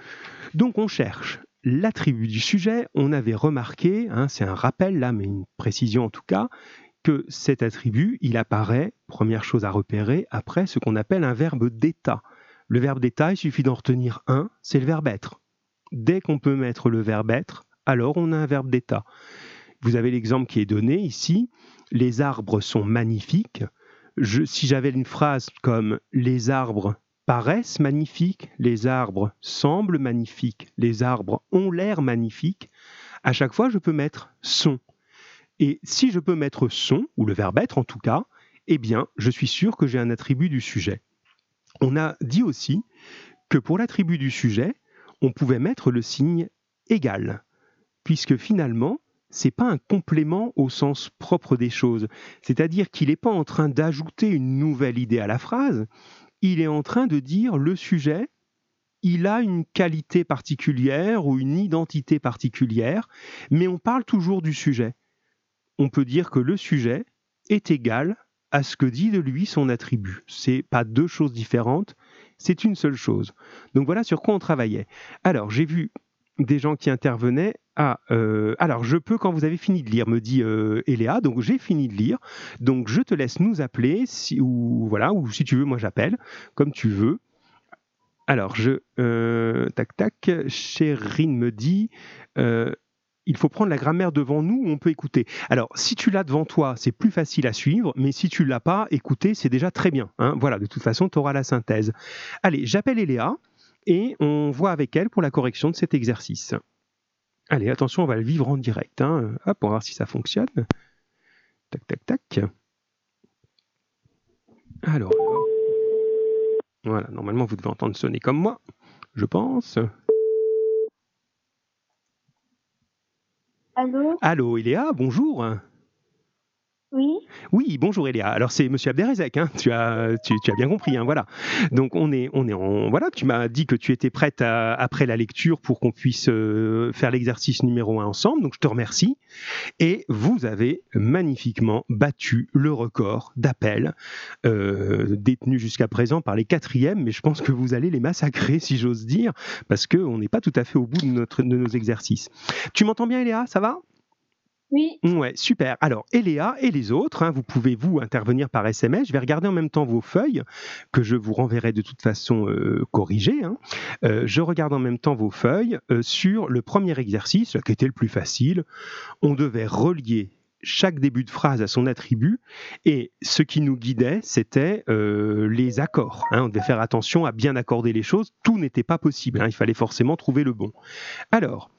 Donc on cherche l'attribut du sujet. On avait remarqué, hein, c'est un rappel là, mais une précision en tout cas, que cet attribut, il apparaît, première chose à repérer, après ce qu'on appelle un verbe d'état. Le verbe d'état, il suffit d'en retenir un, c'est le verbe être. Dès qu'on peut mettre le verbe être, alors on a un verbe d'état. Vous avez l'exemple qui est donné ici, les arbres sont magnifiques. si j'avais une phrase comme les arbres paraissent magnifiques, les arbres semblent magnifiques, les arbres ont l'air magnifiques, à chaque fois je peux mettre sont. Et si je peux mettre son, ou le verbe être en tout cas, eh bien, je suis sûr que j'ai un attribut du sujet. On a dit aussi que pour l'attribut du sujet, on pouvait mettre le signe égal, puisque finalement, c'est pas un complément au sens propre des choses. C'est-à-dire qu'il n'est pas en train d'ajouter une nouvelle idée à la phrase, il est en train de dire le sujet, il a une qualité particulière ou une identité particulière, mais on parle toujours du sujet on peut dire que le sujet est égal à ce que dit de lui son attribut. C'est pas deux choses différentes, c'est une seule chose. Donc voilà sur quoi on travaillait. Alors j'ai vu des gens qui intervenaient. Ah, alors je peux quand vous avez fini de lire, me dit euh, Eléa. Donc j'ai fini de lire. Donc je te laisse nous appeler ou voilà ou si tu veux, moi j'appelle comme tu veux. Alors je euh, tac tac. Chérine me dit il faut prendre la grammaire devant nous où on peut écouter. Alors, si tu l'as devant toi, c'est plus facile à suivre, mais si tu ne l'as pas, écouter, c'est déjà très bien. Hein. Voilà, de toute façon, tu auras la synthèse. Allez, j'appelle Eléa et on voit avec elle pour la correction de cet exercice. Allez, attention, on va le vivre en direct. Hein. Hop, on va voir si ça fonctionne. Tac, tac, tac. Alors, voilà, normalement, vous devez entendre sonner comme moi, je pense. Allô? Allô, Iléa, bonjour. Oui. Oui, bonjour Eléa. Alors c'est Monsieur Abderrezek, hein. tu, as, bien compris, hein, voilà. Donc on est, on est en, voilà, tu m'as dit que tu étais prête après la lecture pour qu'on puisse euh, faire l'exercice numéro 1 ensemble, donc je te remercie. Et vous avez magnifiquement battu le record d'appels euh, détenus jusqu'à présent par les quatrièmes, mais je pense que vous allez les massacrer, si j'ose dire, parce qu'on n'est pas tout à fait au bout de, de nos exercices. Tu m'entends bien Eléa, ça va? Oui. Ouais, super. Alors, Eléa et les autres, hein, vous pouvez vous intervenir par SMS. Je vais regarder en même temps vos feuilles que je vous renverrai de toute façon euh, corrigées. Hein. Euh, je regarde en même temps vos feuilles euh, sur le premier exercice, qui était le plus facile. On devait relier chaque début de phrase à son attribut et ce qui nous guidait, c'était les accords. Hein. On devait faire attention à bien accorder les choses. Tout n'était pas possible. Il fallait forcément trouver le bon. Alors,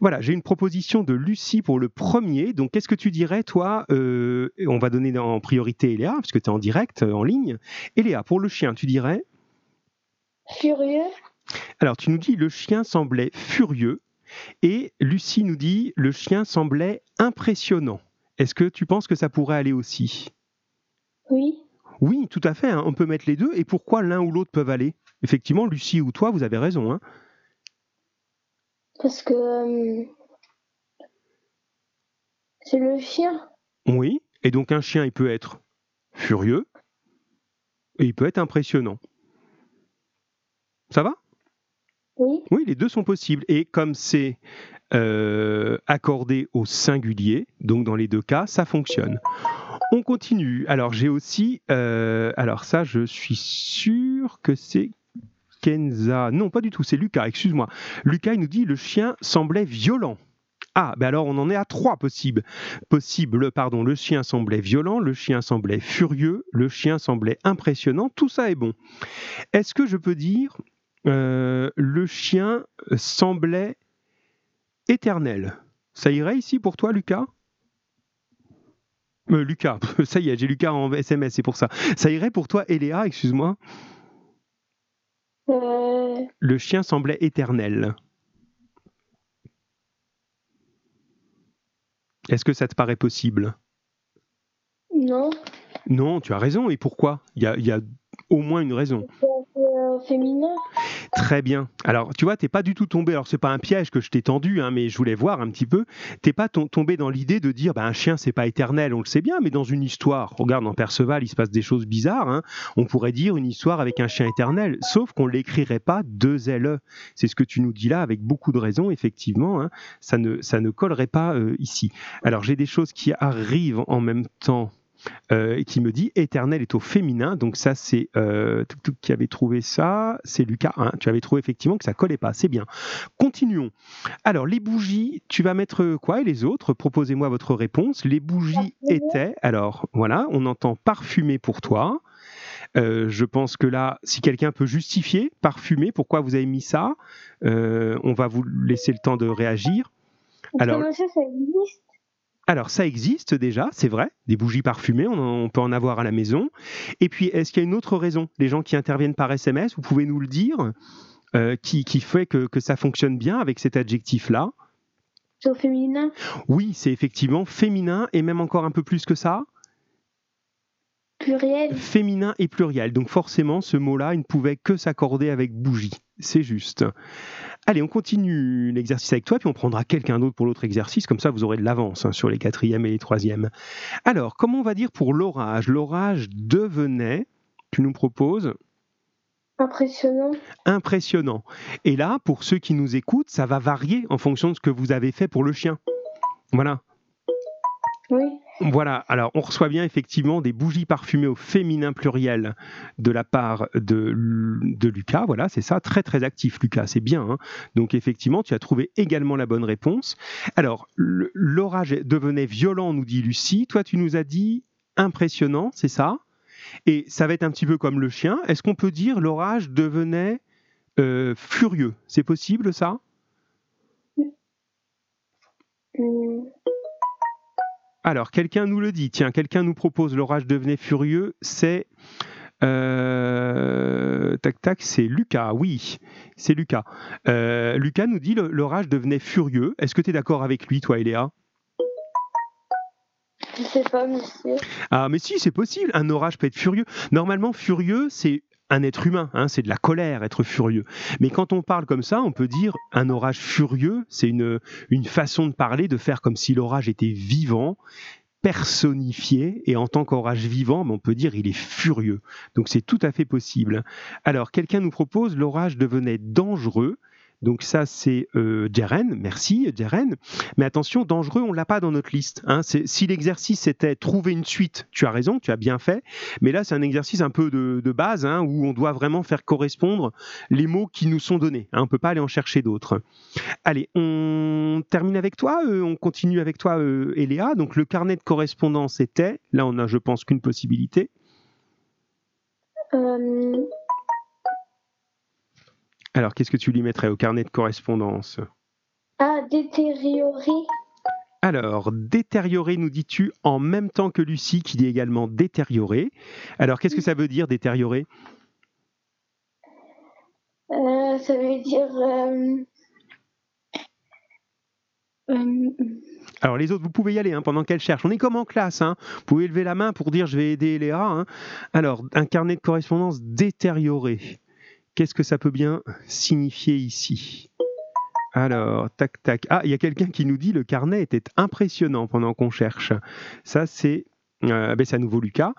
voilà, j'ai une proposition de Lucie pour le premier. Donc, qu'est-ce que tu dirais, toi euh, On va donner en priorité Eléa, parce que tu es en direct, euh, en ligne. Eléa, pour le chien, tu dirais? Furieux. Alors, tu nous dis le chien semblait furieux. Et Lucie nous dit le chien semblait impressionnant. Est-ce que tu penses que ça pourrait aller aussi? Oui. Oui, tout à fait. Hein. On peut mettre les deux. Et pourquoi l'un ou l'autre peuvent aller? Effectivement, Lucie ou toi, vous avez raison. Hein. Parce que euh, c'est le chien. Oui, et donc un chien, il peut être furieux et il peut être impressionnant. Ça va? Oui. Oui, les deux sont possibles. Et comme c'est euh, accordé au singulier, donc dans les deux cas, ça fonctionne. On continue. Alors j'ai aussi, euh, alors ça, je suis sûr que c'est Kenza. Non, pas du tout, c'est Lucas, excuse-moi. Lucas, il nous dit le chien semblait violent. Ah, ben alors on en est à trois possibles. Possible, pardon, le chien semblait violent, le chien semblait furieux, le chien semblait impressionnant, tout ça est bon. Est-ce que je peux dire Euh, le chien semblait éternel? Ça irait ici pour toi, Lucas? Euh, Lucas, ça y est, j'ai Lucas en SMS, c'est pour ça. Ça irait pour toi, Eléa, excuse-moi Euh, Le chien semblait éternel. Est-ce que ça te paraît possible? Non. Non, tu as raison. Et pourquoi? Il y, a, il y a au moins une raison. Euh, féminin. Très bien. Alors, tu vois, t'es pas du tout tombé. Alors, c'est pas un piège que je t'ai tendu, hein, mais je voulais voir un petit peu. T'es pas tom- tombé dans l'idée de dire, bah, un chien, c'est pas éternel, on le sait bien, mais dans une histoire, regarde, dans Perceval, il se passe des choses bizarres. hein. On pourrait dire une histoire avec un chien éternel, sauf qu'on l'écrirait pas deux LE. C'est ce que tu nous dis là, avec beaucoup de raisons, effectivement. hein. Ça ne, ça ne collerait pas euh, ici. Alors, j'ai des choses qui arrivent en même temps. Euh, et qui me dit éternel est au féminin. Donc ça, c'est euh, Tuk Tuk qui avait trouvé ça. C'est Lucas. hein. Tu avais trouvé effectivement que ça collait pas. C'est bien. Continuons. Alors les bougies, tu vas mettre quoi et les autres? Proposez-moi votre réponse. Les bougies étaient. Alors voilà, on entend parfumé pour toi. Euh, je pense que là, si quelqu'un peut justifier parfumé, pourquoi vous avez mis ça, euh, on va vous laisser le temps de réagir. Alors- Comment ça, ça existe Alors, ça existe déjà, c'est vrai, des bougies parfumées, on, en- on peut en avoir à la maison. Et puis, est-ce qu'il y a une autre raison? Les gens qui interviennent par SMS, vous pouvez nous le dire, euh, qui, qui fait que, que ça fonctionne bien avec cet adjectif-là? Féminin? Oui, c'est effectivement féminin et même encore un peu plus que ça, Pluriel. féminin et pluriel. Donc forcément, ce mot-là, il ne pouvait que s'accorder avec bougie. C'est juste. Allez, on continue l'exercice avec toi, puis on prendra quelqu'un d'autre pour l'autre exercice, comme ça vous aurez de l'avance hein, sur les quatrièmes et les troisièmes. Alors, comment on va dire pour l'orage? L'orage devenait, tu nous proposes, Impressionnant. impressionnant. Et là, pour ceux qui nous écoutent, ça va varier en fonction de ce que vous avez fait pour le chien. Voilà. Oui. Voilà, alors on reçoit bien effectivement des bougies parfumées au féminin pluriel de la part de, Lucas. Voilà, c'est ça, très très actif Lucas, c'est bien. hein. Donc effectivement, tu as trouvé également la bonne réponse. Alors, l'orage devenait violent, nous dit Lucie. Toi, tu nous as dit impressionnant, c'est ça? Et ça va être un petit peu comme le chien. Est-ce qu'on peut dire l'orage devenait euh, furieux? C'est possible ça? Hum, Alors, quelqu'un nous le dit. Tiens, quelqu'un nous propose l'orage devenait furieux. C'est. euh, tac, tac, c'est Lucas. Oui, c'est Lucas. Euh, Lucas nous dit l'orage devenait furieux. Est-ce que tu es d'accord avec lui, toi, Eléa? Je sais pas, monsieur. Ah, mais si, c'est possible. Un orage peut être furieux. Normalement, furieux, c'est un être humain. hein, c'est de la colère, être furieux. Mais quand on parle comme ça, on peut dire un orage furieux, c'est une, une façon de parler, de faire comme si l'orage était vivant, personnifié, et en tant qu'orage vivant, ben, on peut dire il est furieux. Donc c'est tout à fait possible. Alors, quelqu'un nous propose l'orage devenait dangereux. Donc ça, c'est euh, Jeren, merci Jeren. Mais attention, dangereux, on l'a pas dans notre liste. hein. Si l'exercice était trouver une suite, tu as raison, tu as bien fait. Mais là, c'est un exercice un peu de, de base hein, où on doit vraiment faire correspondre les mots qui nous sont donnés. hein. On peut pas aller en chercher d'autres. Allez, on termine avec toi. euh, on continue avec toi, euh, Eléa. Donc le carnet de correspondance était. Là, on a, je pense, qu'une possibilité. Euh, Alors, qu'est-ce que tu lui mettrais au carnet de correspondance? Ah, détérioré. Alors, détérioré, nous dis-tu, en même temps que Lucie, qui dit également détérioré. Alors, qu'est-ce que ça veut dire, détérioré Euh, ça veut dire. euh, euh, Alors, les autres, vous pouvez y aller hein, pendant qu'elle cherche. On est comme en classe. hein. Vous pouvez lever la main pour dire je vais aider Léa. hein. Alors, un carnet de correspondance détérioré. Qu'est-ce que ça peut bien signifier ici? Alors, tac, tac. Ah, il y a quelqu'un qui nous dit le carnet était impressionnant pendant qu'on cherche. Ça, c'est. Euh, c'est à nouveau Lucas.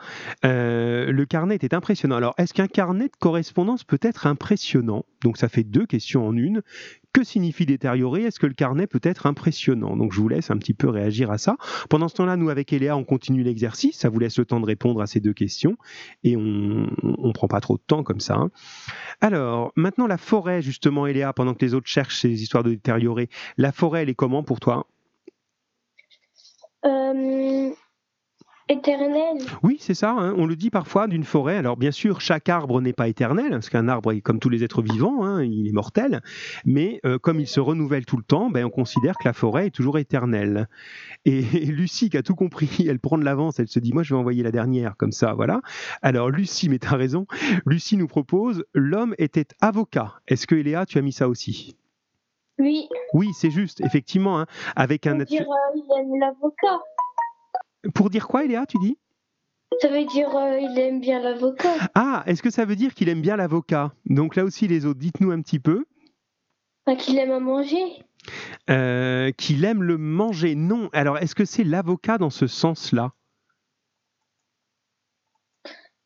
Euh, le carnet était impressionnant. Alors, est-ce qu'un carnet de correspondance peut être impressionnant? Donc, ça fait deux questions en une. Que signifie détériorer? Est-ce que le carnet peut être impressionnant? Donc, je vous laisse un petit peu réagir à ça. Pendant ce temps-là, nous, avec Eléa, on continue l'exercice. Ça vous laisse le temps de répondre à ces deux questions. Et on ne prend pas trop de temps comme ça. hein. Alors, maintenant, la forêt, justement, Eléa, pendant que les autres cherchent ces histoires de détériorer, la forêt, elle est comment pour toi? Euh, éternel. Oui, c'est ça. hein, On le dit parfois d'une forêt. Alors bien sûr, chaque arbre n'est pas éternel, parce qu'un arbre est comme tous les êtres vivants, hein, il est mortel. Mais euh, comme il se renouvelle tout le temps, ben, on considère que la forêt est toujours éternelle. Et, Lucie, qui a tout compris, elle prend de l'avance. Elle se dit, moi, je vais envoyer la dernière, comme ça, voilà. Alors Lucie, mais t'as raison. Lucie nous propose, l'homme était avocat. Est-ce que Eléa, tu as mis ça aussi? Oui, Oui, c'est juste, effectivement, hein, avec un. dire euh, il aime l'avocat. Pour dire quoi, Eléa, tu dis? Ça veut dire euh, il aime bien l'avocat. Ah, est-ce que ça veut dire qu'il aime bien l'avocat? Donc là aussi, les autres, dites-nous un petit peu. Enfin, qu'il aime à manger. Euh, qu'il aime le manger. Non. Alors, est-ce que c'est l'avocat dans ce sens-là?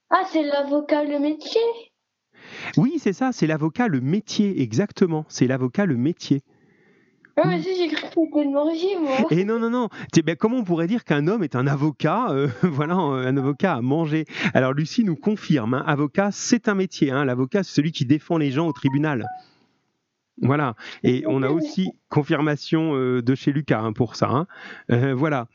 Ah, c'est l'avocat le métier? Oui, c'est ça, c'est l'avocat le métier, exactement. C'est l'avocat le métier. Ah, mais si, j'ai cru que c'était de manger, moi. Et non, non, non. Sais, ben, comment on pourrait dire qu'un homme est un avocat euh, Voilà, un avocat à manger? Alors, Lucie nous confirme, hein, avocat, c'est un métier. hein. L'avocat, c'est celui qui défend les gens au tribunal. Voilà. Et on a aussi confirmation euh, de chez Lucas hein, pour ça. hein. Euh, voilà.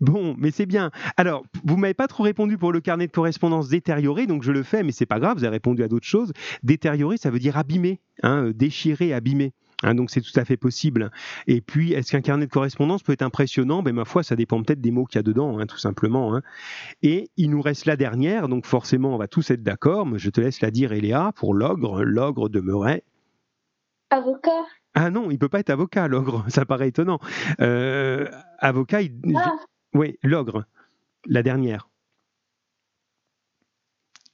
Bon, mais c'est bien. Alors, vous m'avez pas trop répondu pour le carnet de correspondance détérioré, donc je le fais, mais c'est pas grave. Vous avez répondu à d'autres choses. Détérioré, ça veut dire abîmé, hein, euh, déchiré, abîmé. Hein, donc c'est tout à fait possible. Et puis, est-ce qu'un carnet de correspondance peut être impressionnant? Ben ma foi, ça dépend peut-être des mots qu'il y a dedans, hein, tout simplement. hein. Et il nous reste la dernière, donc forcément, on va tous être d'accord. Mais je te laisse la dire, Eléa, pour l'ogre. L'ogre demeurait Avocat. ah non, il peut pas être avocat, l'ogre. Ça paraît étonnant. Euh, avocat, il... Ah, oui, l'ogre. La dernière.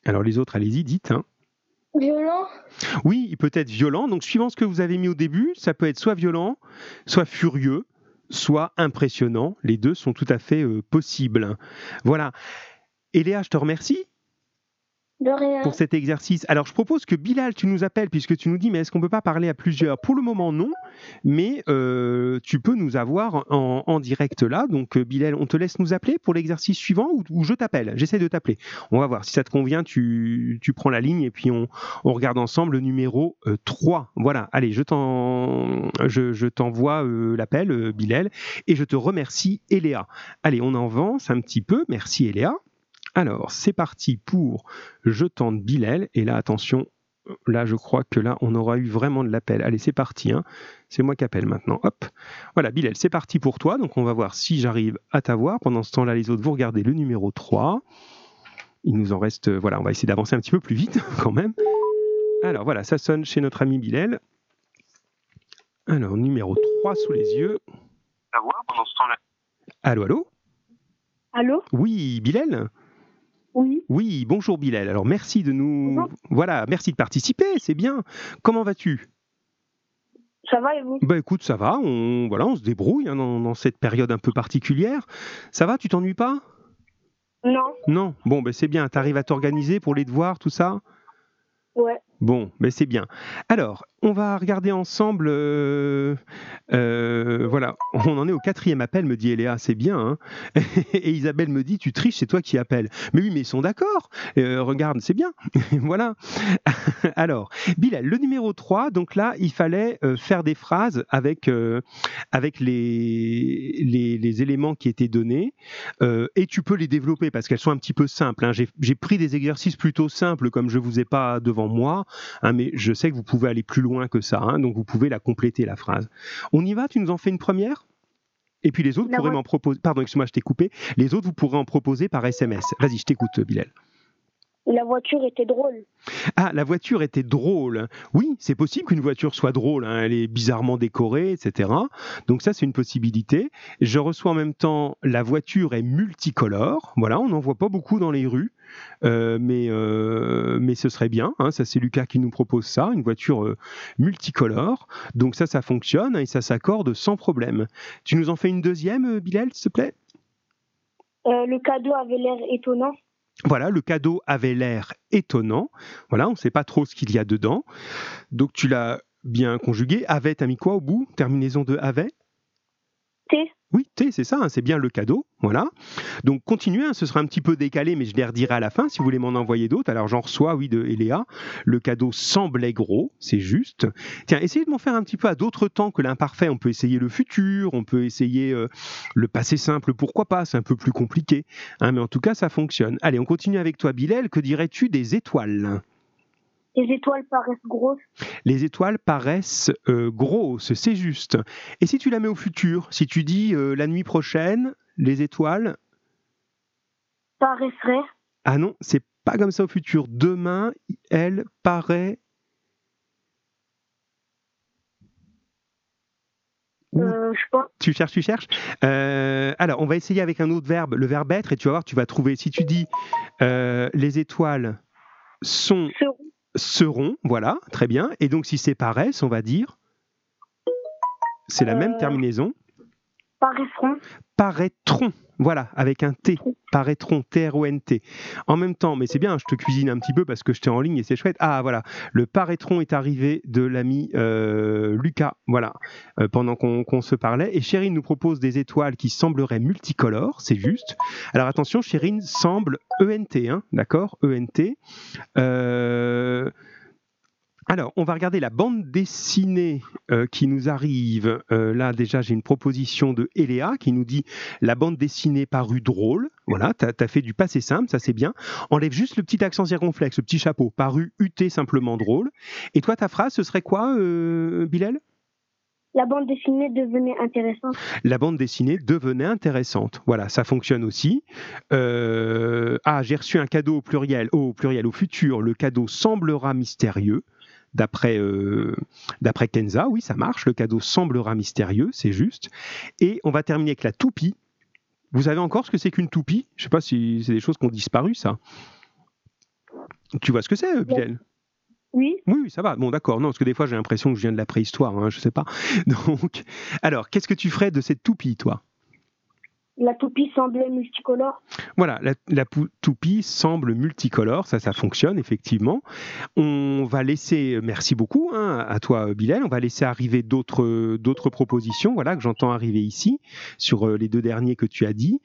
Alors les autres, allez-y, dites. hein. Violent? Oui, il peut être violent. Donc suivant ce que vous avez mis au début, ça peut être soit violent, soit furieux, soit impressionnant. Les deux sont tout à fait euh, possibles. Voilà. Et je te remercie. Pour cet exercice. Alors, je propose que Bilal, tu nous appelles, puisque tu nous dis, mais est-ce qu'on peut pas parler à plusieurs? Pour le moment, non, mais euh, tu peux nous avoir en, en direct là. Donc, euh, Bilal, on te laisse nous appeler pour l'exercice suivant ou, je t'appelle? J'essaie de t'appeler. On va voir. Si ça te convient, tu, tu prends la ligne et puis on, on regarde ensemble le numéro euh, 3. Voilà. Allez, je t'en- je, je t'envoie euh, l'appel, Bilal, et je te remercie, Eléa. Allez, on avance un petit peu. Merci, Eléa. Alors, c'est parti pour Je tente Bilal. Et là, attention, là, je crois que là, on aura eu vraiment de l'appel. Allez, c'est parti. hein. C'est moi qui appelle maintenant. Hop. Voilà, Bilal, c'est parti pour toi. Donc, on va voir si j'arrive à t'avoir. Pendant ce temps-là, les autres, vous regardez le numéro 3. Il nous en reste. euh, Voilà, on va essayer d'avancer un petit peu plus vite quand même. Alors, voilà, ça sonne chez notre ami Bilal. Alors, numéro 3 sous les yeux. savoir pendant ce temps-là? Allô, allô? Allô? Oui, Bilal Oui. Oui, bonjour Bilal. Alors merci de nous Bonjour. voilà, merci de participer, c'est bien. Comment vas-tu? Ça va et vous? Bah écoute, ça va, on voilà, on se débrouille hein, dans, dans cette période un peu particulière. Ça va, tu t'ennuies pas? Non. Non. Bon, ben c'est bien, t'arrives à t'organiser pour les devoirs, tout ça? Ouais. Bon, mais c'est bien. Alors, on va regarder ensemble. euh, euh, voilà, on en est au quatrième appel, me dit Eléa, c'est bien. hein. Et Isabelle me dit, tu triches, c'est toi qui appelles. Mais oui, mais ils sont d'accord. Euh, regarde, c'est bien. voilà. Alors, Bilal, le numéro 3, donc là, il fallait faire des phrases avec, avec les, les, éléments qui étaient donnés. Et tu peux les développer parce qu'elles sont un petit peu simples. hein. J'ai pris des exercices plutôt simples, comme je vous ai pas devant moi. Hein, mais je sais que vous pouvez aller plus loin que ça, hein, donc vous pouvez la compléter la phrase. On y va Tu nous en fais une première? Et puis les autres pourraient m'en proposer. Pardon, excuse-moi, je t'ai coupé. Les autres, vous pourrez en proposer par SMS. Vas-y, je t'écoute, Bilal. La voiture était drôle. Ah, la voiture était drôle. Oui, c'est possible qu'une voiture soit drôle. hein, Elle est bizarrement décorée, etc. Donc ça, c'est une possibilité. Je reçois en même temps la voiture est multicolore. Voilà, on n'en voit pas beaucoup dans les rues, Euh, mais euh, mais ce serait bien. hein, ça, c'est Lucas qui nous propose ça, une voiture euh, multicolore. Donc ça, ça fonctionne et ça s'accorde sans problème. Tu nous en fais une deuxième, Bilal, s'il te plaît? Le cadeau avait l'air étonnant. Voilà, le cadeau avait l'air étonnant. Voilà, on ne sait pas trop ce qu'il y a dedans. Donc tu l'as bien conjugué. Avait, t'as mis quoi au bout? Terminaison de avait Oui, c'est ça, hein, c'est bien le cadeau. Voilà. Donc continuez, hein, ce sera un petit peu décalé, mais je les redirai à la fin si vous voulez m'en envoyer d'autres. Alors j'en reçois, oui, de Eléa. Le cadeau semblait gros, c'est juste. Tiens, essayez de m'en faire un petit peu à d'autres temps que l'imparfait. On peut essayer le futur, on peut essayer euh, le passé simple, pourquoi pas, c'est un peu plus compliqué. hein, mais en tout cas, ça fonctionne. Allez, on continue avec toi, Bilal. Que dirais-tu des étoiles? Les étoiles paraissent grosses. Les étoiles paraissent euh, grosses, c'est juste. Et si tu la mets au futur, si tu dis euh, la nuit prochaine, les étoiles, Paraisseraient. ah non, c'est pas comme ça au futur. Demain, elle paraît. Euh, je. Tu cherches, tu cherches. Euh, alors, on va essayer avec un autre verbe, le verbe être, et tu vas voir, tu vas trouver. Si tu dis euh, les étoiles sont, Seront. Seront, voilà, très bien. Et donc, si c'est paraissent, on va dire. C'est la même Euh. terminaison. Paraîtront. paraîtront. Voilà, avec un T. Paraîtront, T-R-O-N-T. En même temps, mais c'est bien, je te cuisine un petit peu parce que je t'ai en ligne et c'est chouette. Ah, voilà, le paraîtron est arrivé de l'ami euh, Lucas, voilà, euh, pendant qu'on qu'on se parlait. Et Chérine nous propose des étoiles qui sembleraient multicolores, c'est juste. Alors attention, Chérine semble ENT, hein, d'accord ENT. Euh, alors, on va regarder la bande dessinée euh, qui nous arrive. Euh, là, déjà, j'ai une proposition de Eléa qui nous dit la bande dessinée parue drôle. Voilà, tu as, fait du passé simple, ça c'est bien. Enlève juste le petit accent circonflexe, le petit chapeau, paru UT simplement drôle. Et toi, ta phrase, ce serait quoi, euh, Bilal? La bande dessinée devenait intéressante. La bande dessinée devenait intéressante. Voilà, ça fonctionne aussi. Euh, ah, j'ai reçu un cadeau au pluriel, au pluriel, au futur. Le cadeau semblera mystérieux. D'après euh, d'après Kenza, oui, ça marche. Le cadeau semblera mystérieux, c'est juste. Et on va terminer avec la toupie. Vous savez encore ce que c'est qu'une toupie? Je sais pas si c'est des choses qui ont disparu, ça. Tu vois ce que c'est, euh, Bilal Oui. Oui, oui, ça va. Bon, d'accord. Non, parce que des fois, j'ai l'impression que je viens de la préhistoire. Hein, je sais pas. Donc, alors, qu'est-ce que tu ferais de cette toupie, toi? La toupie semblait multicolore. Voilà, la, toupie semble multicolore, ça, ça fonctionne effectivement. On va laisser, merci beaucoup hein, à toi Bilal, on va laisser arriver d'autres d'autres propositions, voilà que j'entends arriver ici sur euh, les deux derniers que tu as dit.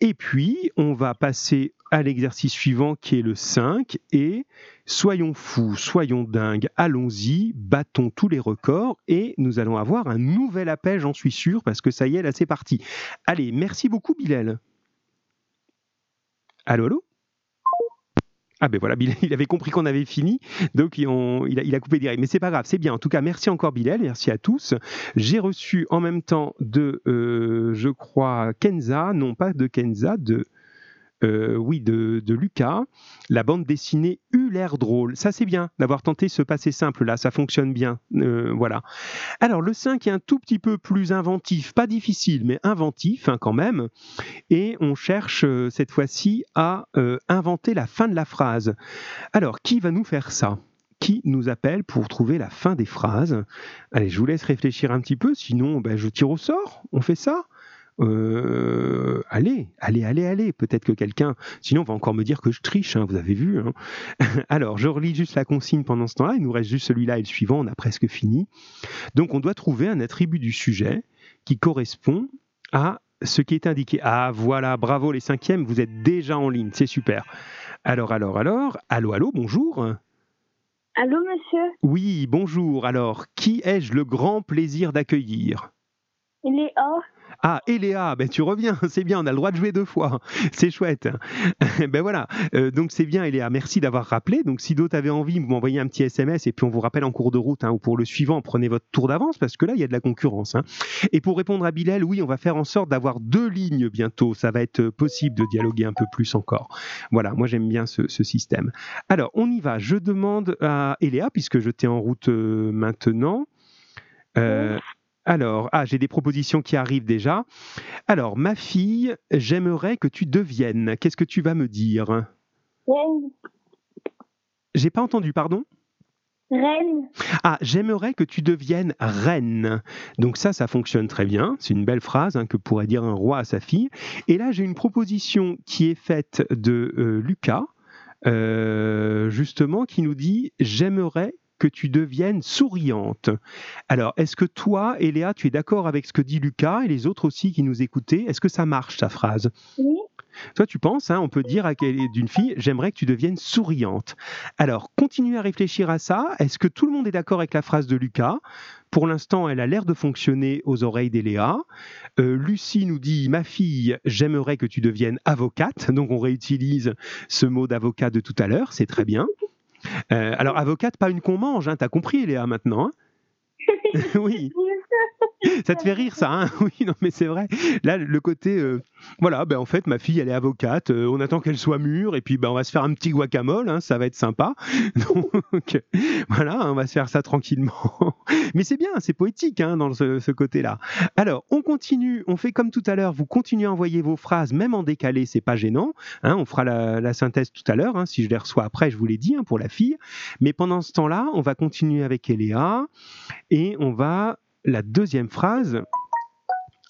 Et puis on va passer à l'exercice suivant qui est le 5 et soyons fous, soyons dingues, allons-y, battons tous les records et nous allons avoir un nouvel appel, j'en suis sûr, parce que ça y est, là c'est parti. Allez, merci beaucoup Bilal. Allô, allô? Ah ben voilà, il avait compris qu'on avait fini, donc il a coupé direct. Mais c'est pas grave, c'est bien. En tout cas, merci encore Bilal, merci à tous. J'ai reçu en même temps de, euh, je crois, Kenza, non pas de Kenza, de... euh, oui, de, Lucas, la bande dessinée eut l'air drôle. Ça, c'est bien d'avoir tenté ce passé simple là, ça fonctionne bien. Euh, voilà. Alors, le 5 est un tout petit peu plus inventif, pas difficile, mais inventif hein, quand même et on cherche euh, cette fois-ci à inventer la fin de la phrase. Alors, qui va nous faire ça? Qui nous appelle pour trouver la fin des phrases? Allez, je vous laisse réfléchir un petit peu, sinon ben, je tire au sort, on fait ça? Euh, allez, allez, allez, allez, peut-être que quelqu'un, sinon on va encore me dire que je triche, hein, vous avez vu. hein. Alors, je relis juste la consigne pendant ce temps-là, il nous reste juste celui-là et le suivant, on a presque fini. Donc, on doit trouver un attribut du sujet qui correspond à ce qui est indiqué. Ah voilà, bravo les cinquièmes, vous êtes déjà en ligne, c'est super. Alors, alors, alors, allô, allô, bonjour. Allô, monsieur? Oui, bonjour. Alors, qui ai-je le grand plaisir d'accueillir? Léa Ah, Eléa, ben tu reviens, c'est bien, on a le droit de jouer deux fois, c'est chouette. ben voilà, Euh, donc c'est bien Eléa, merci d'avoir rappelé. Donc si d'autres avaient envie, vous m'envoyez un petit SMS et puis on vous rappelle en cours de route hein, ou pour le suivant, prenez votre tour d'avance parce que là il y a de la concurrence. hein. Et pour répondre à Bilal, oui, on va faire en sorte d'avoir deux lignes bientôt, ça va être possible de dialoguer un peu plus encore. Voilà, moi j'aime bien ce, système. Alors on y va, je demande à Eléa, puisque je t'ai en route euh, maintenant. Euh, alors, ah, j'ai des propositions qui arrivent déjà. Alors, ma fille, j'aimerais que tu deviennes. Qu'est-ce que tu vas me dire? Reine J'ai pas entendu, pardon? Reine Ah, j'aimerais que tu deviennes reine. Donc ça, ça fonctionne très bien. C'est une belle phrase hein, que pourrait dire un roi à sa fille. Et là, j'ai une proposition qui est faite de euh, Lucas, euh, justement, qui nous dit j'aimerais que tu deviennes souriante. Alors, est-ce que toi, Eléa, tu es d'accord avec ce que dit Lucas et les autres aussi qui nous écoutaient? Est-ce que ça marche, ta phrase? Oui. Toi, tu penses, hein, on peut dire à quelle- d'une fille, j'aimerais que tu deviennes souriante. Alors, continue à réfléchir à ça. Est-ce que tout le monde est d'accord avec la phrase de Lucas? Pour l'instant, elle a l'air de fonctionner aux oreilles d'Eléa. Euh, Lucie nous dit, ma fille, j'aimerais que tu deviennes avocate. Donc, on réutilise ce mot d'avocat de tout à l'heure. C'est très bien. Euh, alors, avocate, pas une qu'on mange, hein, t'as compris, Eléa, maintenant. hein? Oui. Ça te fait rire, ça, hein? Oui, non, mais c'est vrai. Là, le côté, euh, voilà, ben, en fait, ma fille, elle est avocate. euh, on attend qu'elle soit mûre, et puis ben, on va se faire un petit guacamole, hein, ça va être sympa. Donc, voilà, on va se faire ça tranquillement. Mais c'est bien, c'est poétique, hein, dans ce, côté-là. Alors, on continue, on fait comme tout à l'heure. Vous continuez à envoyer vos phrases, même en décalé, c'est pas gênant. hein, on fera la, la synthèse tout à l'heure, si je les reçois après, je vous l'ai dit, pour la fille. Mais pendant ce temps-là, on va continuer avec Eléa, et on va la deuxième phrase.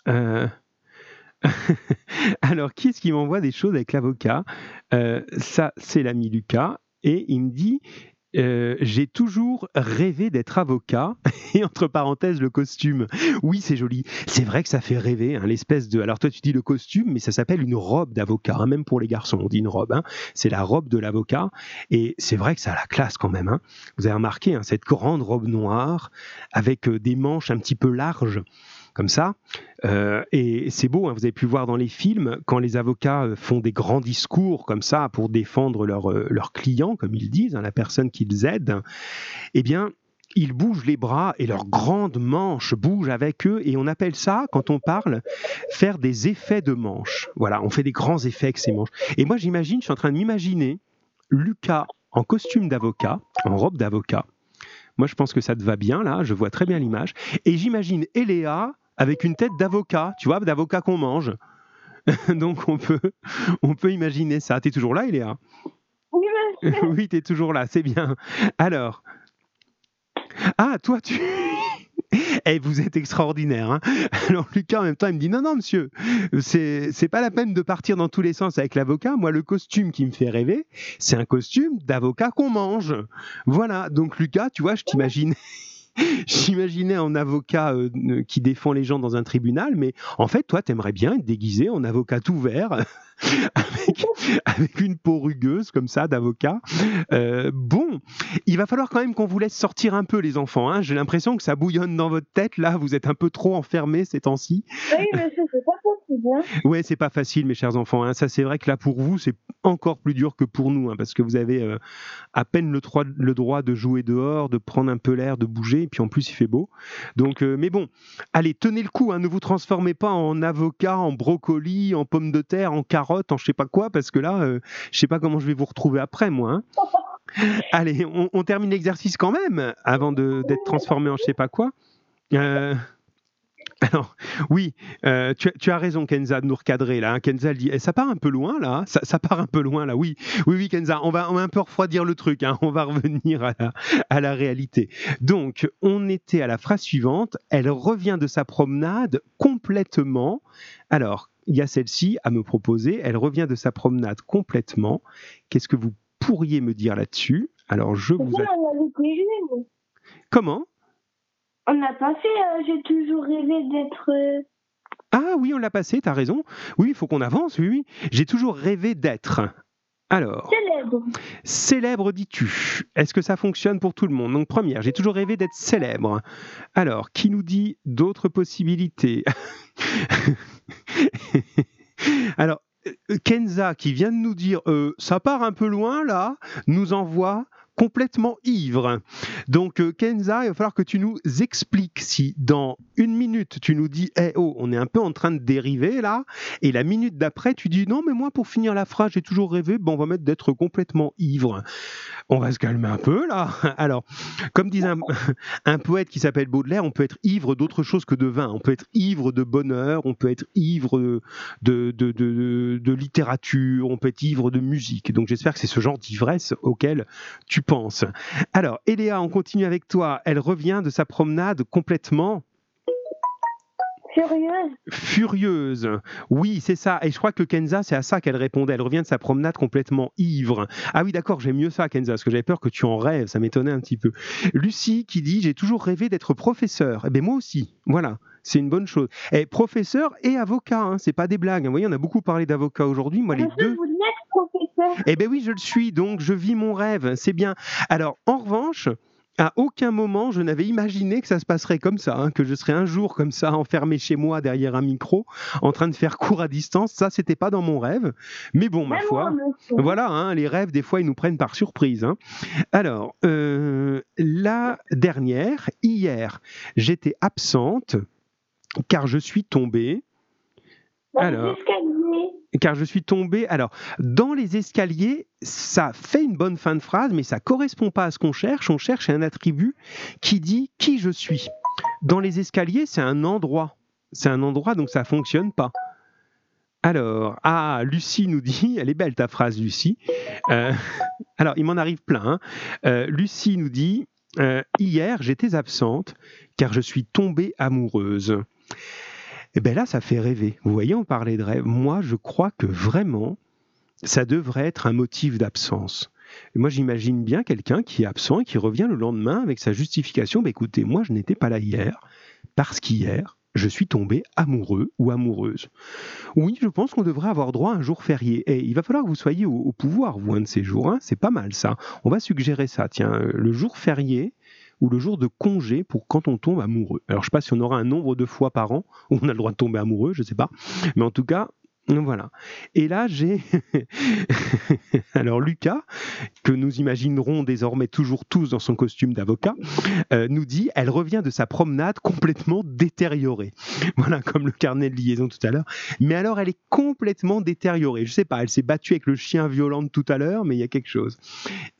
euh, Alors, qui est-ce qui m'envoie des choses avec l'avocat? Euh, Ça, c'est l'ami Lucas. Et il me dit euh, J'ai toujours rêvé d'être avocat. Et entre parenthèses, le costume. Oui, c'est joli. C'est vrai que ça fait rêver, hein, l'espèce de. Alors, toi, tu dis le costume, mais ça s'appelle une robe d'avocat, hein, même pour les garçons, on dit une robe. hein. C'est la robe de l'avocat. Et c'est vrai que ça a la classe quand même. hein. Vous avez remarqué hein, cette grande robe noire avec euh, des manches un petit peu larges, comme ça. Euh, et c'est beau, hein, vous avez pu voir dans les films, quand les avocats euh, font des grands discours comme ça pour défendre euh, leurs clients, comme ils disent, hein, la personne qu'ils aident, eh bien, ils bougent les bras et leurs grandes manches bougent avec eux et on appelle ça, quand on parle, faire des effets de manches. Voilà, on fait des grands effets avec ces manches. Et moi, j'imagine, je suis en train de m'imaginer Lucas en costume d'avocat, en robe d'avocat. Moi, je pense que ça te va bien, là, je vois très bien l'image. Et j'imagine Eléa avec une tête d'avocat, tu vois, d'avocat qu'on mange. Donc, on peut, on peut imaginer ça. T'es toujours là, Eléa Oui, oui, tu es toujours là, c'est bien. Alors. Ah, toi, tu. Eh, vous êtes extraordinaire. Hein Alors, Lucas, en même temps, il me dit Non, non, monsieur, c'est c'est pas la peine de partir dans tous les sens avec l'avocat. Moi, le costume qui me fait rêver, c'est un costume d'avocat qu'on mange. Voilà. Donc, Lucas, tu vois, je t'imagine. J'imaginais un avocat euh, qui défend les gens dans un tribunal, mais en fait, toi, t'aimerais bien être déguisé en avocat tout vert, avec, avec une peau rugueuse comme ça d'avocat. Euh, bon, il va falloir quand même qu'on vous laisse sortir un peu, les enfants. hein. J'ai l'impression que ça bouillonne dans votre tête. Là, vous êtes un peu trop enfermés ces temps-ci. oui, mais c'est pas possible. Hein. Ouais, c'est pas facile, mes chers enfants. hein. Ça, c'est vrai que là, pour vous, c'est encore plus dur que pour nous, parce que vous avez euh, à peine le droit, le droit de jouer dehors, de prendre un peu l'air, de bouger, et puis en plus, il fait beau. Donc, euh, mais bon, allez, tenez le coup. Hein, ne vous transformez pas en avocat, en brocoli, en pomme de terre, en carotte, en je sais pas quoi, parce que là, euh, je sais pas comment je vais vous retrouver après, moi. hein. Allez, on, on termine l'exercice quand même, avant d'être transformé en je sais pas quoi. Euh, alors, oui, euh, tu, as- tu as raison, Kenza, de nous recadrer là. hein. Kenza, elle dit, Eh, ça part un peu loin là. Ça, ça part un peu loin là. Oui, oui, oui, Kenza, on va, on va un peu refroidir le truc. hein. On va revenir à la, à la réalité. Donc, on était à la phrase suivante. Elle revient de sa promenade complètement. Alors, il y a celle-ci à me proposer. Elle revient de sa promenade complètement. Qu'est-ce que vous pourriez me dire là-dessus? Alors, je vous. A- Comment? On n'a pas fait euh, J'ai toujours rêvé d'être. euh, Ah oui, on l'a passé, t'as raison. Oui, il faut qu'on avance, oui, oui. J'ai toujours rêvé d'être. Alors, célèbre. célèbre dis-tu Est-ce que ça fonctionne pour tout le monde? Donc première, j'ai toujours rêvé d'être célèbre. Alors, qui nous dit d'autres possibilités? Alors, euh, Kenza, qui vient de nous dire euh, ça part un peu loin là, nous envoie complètement ivre. Donc euh, Kenza, il va falloir que tu nous expliques si dans une minute tu nous dis eh oh, on est un peu en train de dériver là, et la minute d'après tu dis non mais moi pour finir la phrase j'ai toujours rêvé, bon on va mettre d'être complètement ivre. On va se calmer un peu là. Alors, comme disait un, poète qui s'appelle Baudelaire, on peut être ivre d'autre chose que de vin. On peut être ivre de bonheur, on peut être ivre de, de- de littérature, on peut être ivre de musique. Donc j'espère que c'est ce genre d'ivresse auquel tu penses. Alors, Eléa, on continue avec toi. Elle revient de sa promenade complètement. Furieuse. Furieuse. Oui, c'est ça. Et je crois que Kenza, c'est à ça qu'elle répondait. Elle revient de sa promenade complètement ivre. Ah oui, d'accord, j'aime mieux ça, Kenza, parce que j'avais peur que tu en rêves. Ça m'étonnait un petit peu. Lucie qui dit J'ai toujours rêvé d'être professeur. Eh bien, moi aussi. Voilà. C'est une bonne chose. Et professeur et avocat, hein, c'est pas des blagues. Vous voyez, on a beaucoup parlé d'avocat aujourd'hui. Moi, les deux. vous professeur. Eh bien oui, je le suis, donc je vis mon rêve, c'est bien. Alors, en revanche, à aucun moment je n'avais imaginé que ça se passerait comme ça, hein, que je serais un jour comme ça, enfermé chez moi derrière un micro, en train de faire cours à distance. Ça, c'était pas dans mon rêve. Mais bon, ma foi. Voilà, hein, les rêves, des fois, ils nous prennent par surprise. hein. Alors, euh, la dernière, hier, j'étais absente car je suis tombée. Alors. Car je suis tombée. Alors, dans les escaliers, ça fait une bonne fin de phrase, mais ça correspond pas à ce qu'on cherche. On cherche un attribut qui dit qui je suis. Dans les escaliers, c'est un endroit. C'est un endroit, donc ça fonctionne pas. Alors, ah, Lucie nous dit, elle est belle ta phrase, Lucie. Euh, alors, il m'en arrive plein. hein. Euh, Lucie nous dit, euh, hier, j'étais absente car je suis tombée amoureuse. Et bien là, ça fait rêver. Vous voyez, on parlait de rêve. Moi, je crois que vraiment, ça devrait être un motif d'absence. Moi, j'imagine bien quelqu'un qui est absent et qui revient le lendemain avec sa justification. Bah, écoutez, moi, je n'étais pas là hier parce qu'hier, je suis tombé amoureux ou amoureuse. Oui, je pense qu'on devrait avoir droit à un jour férié. Et il va falloir que vous soyez au, au pouvoir, vous, un de ces jours. hein. C'est pas mal, ça. On va suggérer ça. Tiens, euh, le jour férié ou le jour de congé pour quand on tombe amoureux. Alors, je sais pas si on aura un nombre de fois par an où on a le droit de tomber amoureux, je ne sais pas. Mais en tout cas, voilà. Et là, j'ai. Alors, Lucas, que nous imaginerons désormais toujours tous dans son costume d'avocat, euh, nous dit elle revient de sa promenade complètement détériorée. Voilà, comme le carnet de liaison tout à l'heure. Mais alors, elle est complètement détériorée. Je sais pas, elle s'est battue avec le chien violent de tout à l'heure, mais il y a quelque chose.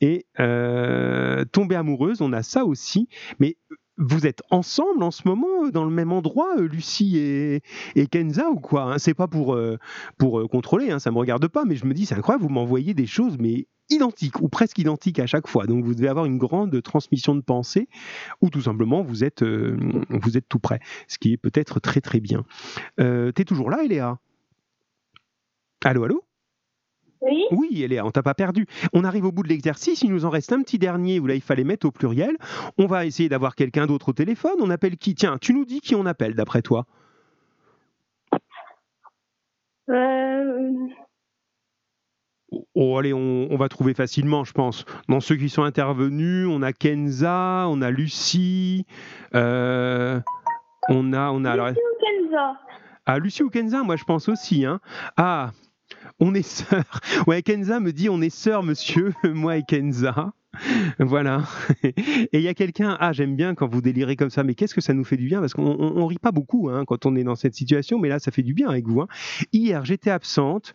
Et euh, tomber amoureuse, on a ça aussi. Mais vous êtes ensemble en ce moment euh, dans le même endroit, euh, Lucie et, Kenza ou quoi hein? C'est pas pour euh, pour contrôler, hein, ça me regarde pas, mais je me dis c'est incroyable, vous m'envoyez des choses mais identiques ou presque identiques à chaque fois. Donc vous devez avoir une grande transmission de pensée ou tout simplement vous êtes vous êtes tout près, ce qui est peut-être très très bien. T'es toujours là, Eléa? Allô, allô? Oui. oui, Eléa, on t'a pas perdu. On arrive au bout de l'exercice, il nous en reste un petit dernier où là il fallait mettre au pluriel. On va essayer d'avoir quelqu'un d'autre au téléphone. On appelle qui? Tiens, tu nous dis qui on appelle d'après toi Euh, Oh, allez, on, on va trouver facilement, je pense. Dans ceux qui sont intervenus, on a Kenza, on a Lucie, euh, on a, on a alors, Lucie ou Kenza? Ah Lucie ou Kenza, moi je pense aussi. Hein. Ah, on est sœurs. Ouais, Kenza me dit on est sœurs, monsieur, moi et Kenza. Voilà. Et il y a quelqu'un, ah j'aime bien quand vous délirez comme ça, mais qu'est-ce que ça nous fait du bien? Parce qu'on on, on rit pas beaucoup hein, quand on est dans cette situation, mais là ça fait du bien avec vous. hein. Hier j'étais absente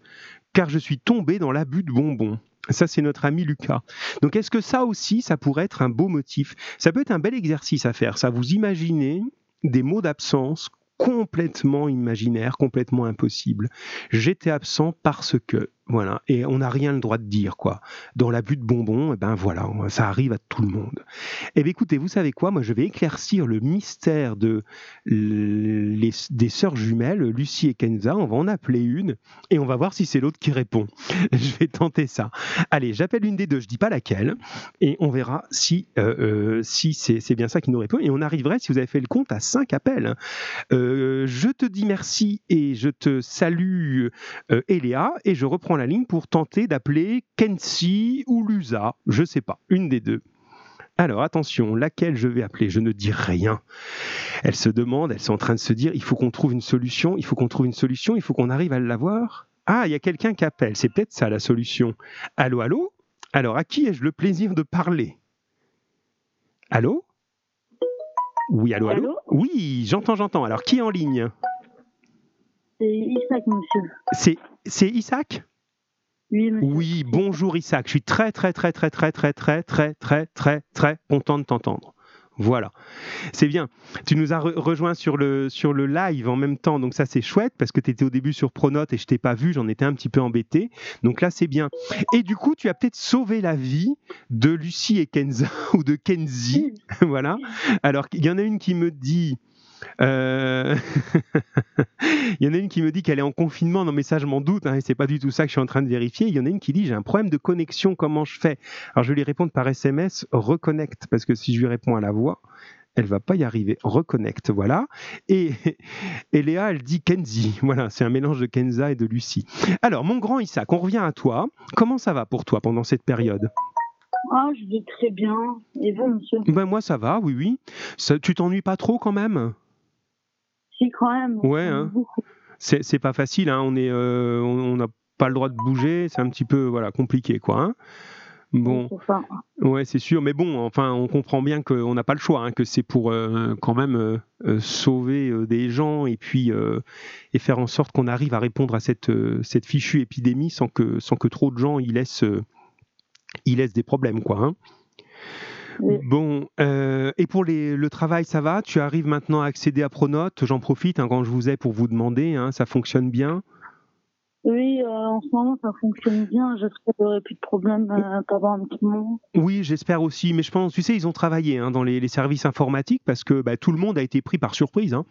car je suis tombée dans l'abus de bonbons. Ça, c'est notre ami Lucas. Donc, est-ce que ça aussi, ça pourrait être un beau motif? Ça peut être un bel exercice à faire. Ça, vous imaginez des mots d'absence complètement imaginaires, complètement impossibles. J'étais absent parce que, voilà, et on n'a rien le droit de dire, quoi. Dans l'abus de bonbons, eh ben voilà, ça arrive à tout le monde. Eh bien, écoutez, vous savez quoi? Moi, je vais éclaircir le mystère de les, des sœurs jumelles, Lucie et Kenza. On va en appeler une et on va voir si c'est l'autre qui répond. je vais tenter ça. Allez, j'appelle une des deux, je dis pas laquelle, et on verra si, euh, euh, si c'est bien ça qui nous répond. Et on arriverait, si vous avez fait le compte, à cinq appels. Euh, je te dis merci et je te salue, euh, Eléa, et je reprends la ligne pour tenter d'appeler Kensi ou Lusa, je sais pas, une des deux. Alors attention, laquelle je vais appeler? Je ne dis rien. Elle se demande, elles sont en train de se dire, il faut qu'on trouve une solution, il faut qu'on trouve une solution, il faut qu'on arrive à l'avoir. Ah, il y a quelqu'un qui appelle, c'est peut-être ça la solution. Allô, allô? Alors, à qui ai-je le plaisir de parler? Allô? Oui, allô, allô, Allô? Oui, j'entends, j'entends. Alors, qui est en ligne? C'est Isaac, monsieur. C'est Isaac? Oui, monsieur. Oui, bonjour Isaac. Je suis très, très, très, très, très, très, très, très, très, très, très content de t'entendre. Voilà, c'est bien. Tu nous as re- rejoint sur le, sur le live en même temps, donc ça c'est chouette parce que tu étais au début sur Pronote et je t'ai pas vu, j'en étais un petit peu embêté. Donc là c'est bien. Et du coup, tu as peut-être sauvé la vie de Lucie et Kenza ou de Kenzie. voilà. Alors il y en a une qui me dit Euh, Il y en a une qui me dit qu'elle est en confinement. Non, mais ça, je m'en doute. Hein, et c'est pas du tout ça que je suis en train de vérifier. Il y en a une qui dit j'ai un problème de connexion. Comment je fais? Alors, je vais lui répondre par SMS reconnecte. Parce que si je lui réponds à la voix, elle va pas y arriver. Reconnecte, voilà. Et, et Léa, elle dit Kenzie. Voilà, c'est un mélange de Kenza et de Lucie. Alors, mon grand Isaac, on revient à toi. Comment ça va pour toi pendant cette période? Ah, je vais très bien. Et vous, monsieur? Ben moi, ça va, oui, oui. Ça, tu t'ennuies pas trop quand même? Quand même. Ouais, hein. C'est pas facile. Hein. On euh, on on n'a pas le droit de bouger. C'est un petit peu, voilà, compliqué, quoi. hein. Bon. Ouais, c'est sûr, mais bon, enfin, on comprend bien qu'on n'a pas le choix, hein, que c'est pour euh, quand même euh, sauver euh, des gens et puis et faire en sorte qu'on arrive à répondre à cette cette fichue épidémie sans que sans que trop de gens y laissent y laissent des problèmes, quoi. hein. Oui. Bon, euh, et pour les, le travail, ça va? Tu arrives maintenant à accéder à Pronote? J'en profite hein, quand je vous ai pour vous demander, hein, ça fonctionne bien? Oui, euh, en ce moment, ça fonctionne bien. J'espère qu'il n'y aurait plus de problème euh, pendant un petit moment. Oui, j'espère aussi, mais je pense, tu sais, ils ont travaillé hein, dans les, les services informatiques parce que bah, tout le monde a été pris par surprise, hein.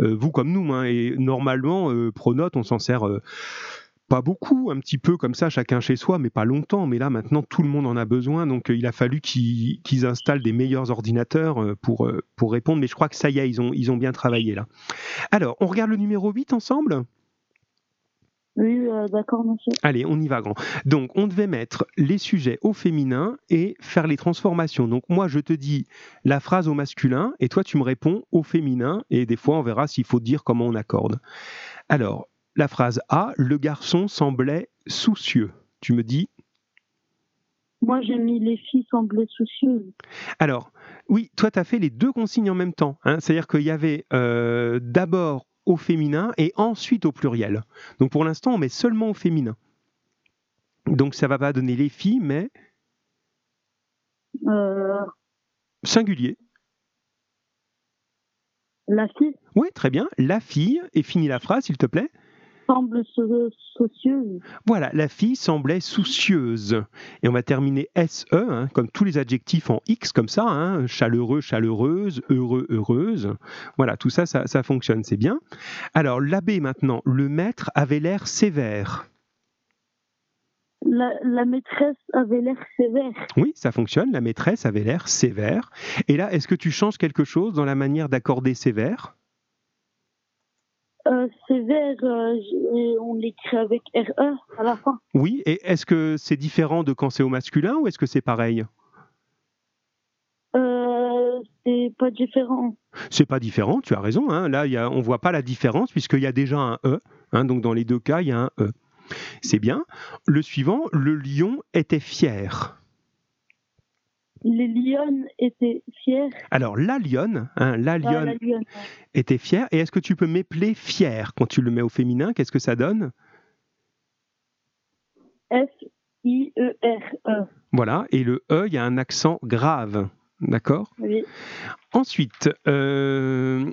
Euh, vous comme nous, hein, et normalement, Pronote, on s'en sert pas beaucoup, un petit peu comme ça, chacun chez soi, mais pas longtemps. Mais là, maintenant, tout le monde en a besoin, donc euh, il a fallu qu'ils installent des meilleurs ordinateurs euh, pour, euh, pour répondre, mais je crois que ça y est, ils ont, ils ont bien travaillé là. Alors, on regarde le numéro 8 ensemble? Oui, euh, d'accord, monsieur. Allez, on y va grand. Donc, on devait mettre les sujets au féminin et faire les transformations. Donc, moi, je te dis la phrase au masculin et toi, tu me réponds au féminin. Et des fois, on verra s'il faut dire comment on accorde. Alors, la phrase A, le garçon semblait soucieux. Tu me dis? Moi, j'ai mis les filles semblaient soucieuses. Alors, oui, toi, tu as fait les deux consignes en même temps. hein. C'est-à-dire qu'il y avait euh, d'abord au féminin et ensuite au pluriel. Donc, pour l'instant, on met seulement au féminin. Donc, ça va pas donner les filles, mais Euh, singulier. la fille? Oui, très bien. La fille, et finis la phrase, s'il te plaît. Semble so- soucieuse. Voilà, la fille semblait soucieuse. Et on va terminer SE, hein, comme tous les adjectifs en X, comme ça, hein, chaleureux, chaleureuse, heureux, heureuse. Voilà, tout ça, ça, ça fonctionne, c'est bien. Alors, l'abbé maintenant, le maître avait l'air sévère. La, la maîtresse avait l'air sévère. Oui, ça fonctionne, la maîtresse avait l'air sévère. Et là, est-ce que tu changes quelque chose dans la manière d'accorder sévère? Euh, sévère, euh, on l'écrit avec RE à la fin. Oui, et est-ce que c'est différent de quand c'est au masculin ou est-ce que c'est pareil? Euh, c'est pas différent. C'est pas différent, tu as raison. Hein. Là, y a, on voit pas la différence puisqu'il y a déjà un E. hein. donc dans les deux cas, il y a un E. C'est bien. Le suivant, le lion était fier. Les lionnes étaient fières. Alors la lionne, hein, la Ah, lionne la lionne. était fière. Et est-ce que tu peux m'épeler fier quand tu le mets au féminin? Qu'est-ce que ça donne? F-I-E-R-E. Voilà. Et le E, il y a un accent grave. D'accord? Oui. Ensuite, euh,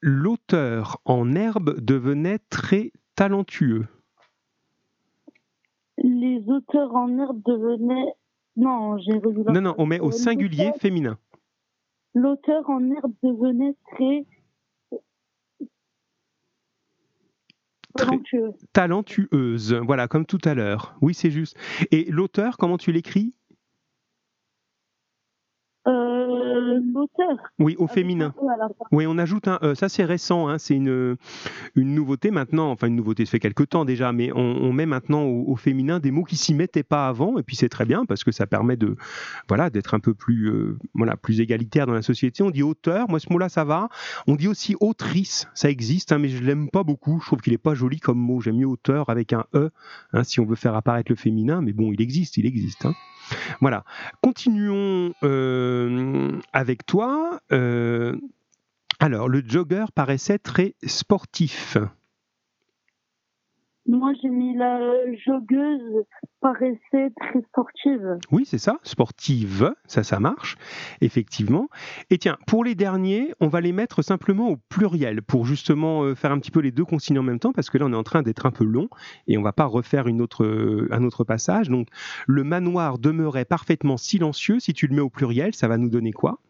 l'auteur en herbe devenait très talentueux. Les auteurs en herbe devenaient. Non, j'ai Non, non, on met au singulier féminin. L'auteur en herbe devenait très. Très- talentueuse. Voilà, comme tout à l'heure. Oui, c'est juste. Et l'auteur, comment tu l'écris? Euh, l'auteur. Oui, au avec féminin. Oui, on ajoute un E. Ça, c'est récent. hein, C'est une, une nouveauté maintenant. Enfin, une nouveauté, ça fait quelques temps déjà, mais on, on met maintenant au, au féminin des mots qui s'y mettaient pas avant. Et puis, c'est très bien parce que ça permet de, voilà, d'être un peu plus, euh, voilà, plus égalitaire dans la société. On dit auteur. Moi, ce mot-là, ça va. On dit aussi autrice. Ça existe, hein, mais je l'aime pas beaucoup. Je trouve qu'il est pas joli comme mot. J'aime mieux auteur avec un E, hein, si on veut faire apparaître le féminin. Mais bon, il existe, il existe. Voilà. Continuons euh, avec toi. Euh, alors, le jogger paraissait très sportif. Moi, j'ai mis la joggeuse paraissait très sportive. Oui, c'est ça, sportive, ça, ça marche, effectivement. Et tiens, pour les derniers, on va les mettre simplement au pluriel pour justement euh, faire un petit peu les deux consignes en même temps, parce que là, on est en train d'être un peu long et on va pas refaire une autre, euh, un autre passage. Donc, le manoir demeurait parfaitement silencieux. Si tu le mets au pluriel, ça va nous donner quoi?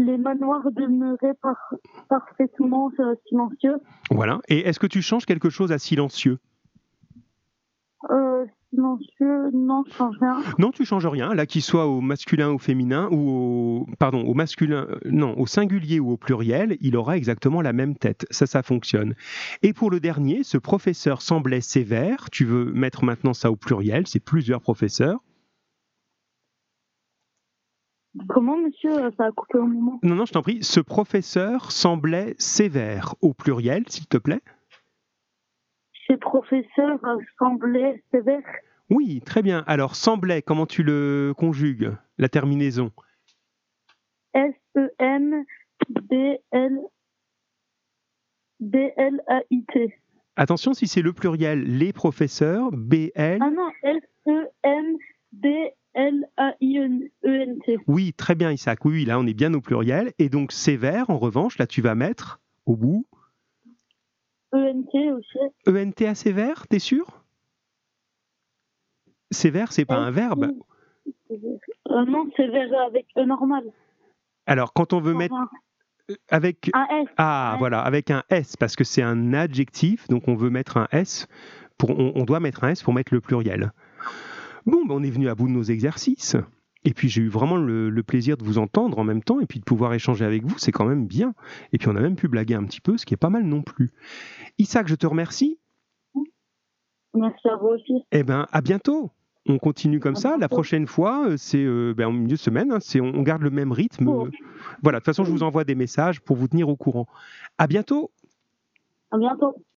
Les manoirs demeuraient par- parfaitement euh, silencieux. Voilà. Et est-ce que tu changes quelque chose à silencieux? Euh, silencieux, non, je change rien. Non, tu changes rien. Là, qu'il soit au masculin, au féminin, ou au pardon, au masculin, euh, non, au singulier ou au pluriel, il aura exactement la même tête. Ça, ça fonctionne. Et pour le dernier, ce professeur semblait sévère. Tu veux mettre maintenant ça au pluriel. C'est plusieurs professeurs. Comment, monsieur Ça a coupé un moment? Non, non, je t'en prie. Ce professeur semblait sévère au pluriel, s'il te plaît. Ces professeurs euh, semblaient sévères. Oui, très bien. Alors, semblait, comment tu le conjugues La terminaison? E S-E-M-B-L... B-L-A-I-T. Attention, si c'est le pluriel, les professeurs, BL. Ah non, S-E-M-B-L-A-I-N-E-N-T. Oui, très bien, Isaac. Oui, là, on est bien au pluriel. Et donc, sévère, en revanche, là, tu vas mettre au bout E-N-T aussi. ENT à sévère, t'es sûr? Sévère, c'est pas un verbe. Euh, non, sévère avec E normal. Alors, quand on veut mettre Enfin, avec Un S. ah voilà avec un S parce que c'est un adjectif, donc on veut mettre un S pour on, on doit mettre un S pour mettre le pluriel. Bon, ben, on est venu à bout de nos exercices. Et puis j'ai eu vraiment le, le plaisir de vous entendre en même temps et puis de pouvoir échanger avec vous, c'est quand même bien. Et puis on a même pu blaguer un petit peu, ce qui est pas mal non plus. Isaac, je te remercie. Merci à vous aussi. Eh ben, à bientôt. On continue comme À ça. La prochaine fois, euh, c'est euh, ben, en milieu de semaine. hein, c'est, on on garde le même rythme. Oh. Voilà. De toute façon, je vous envoie des messages pour vous tenir au courant. À bientôt. À bientôt.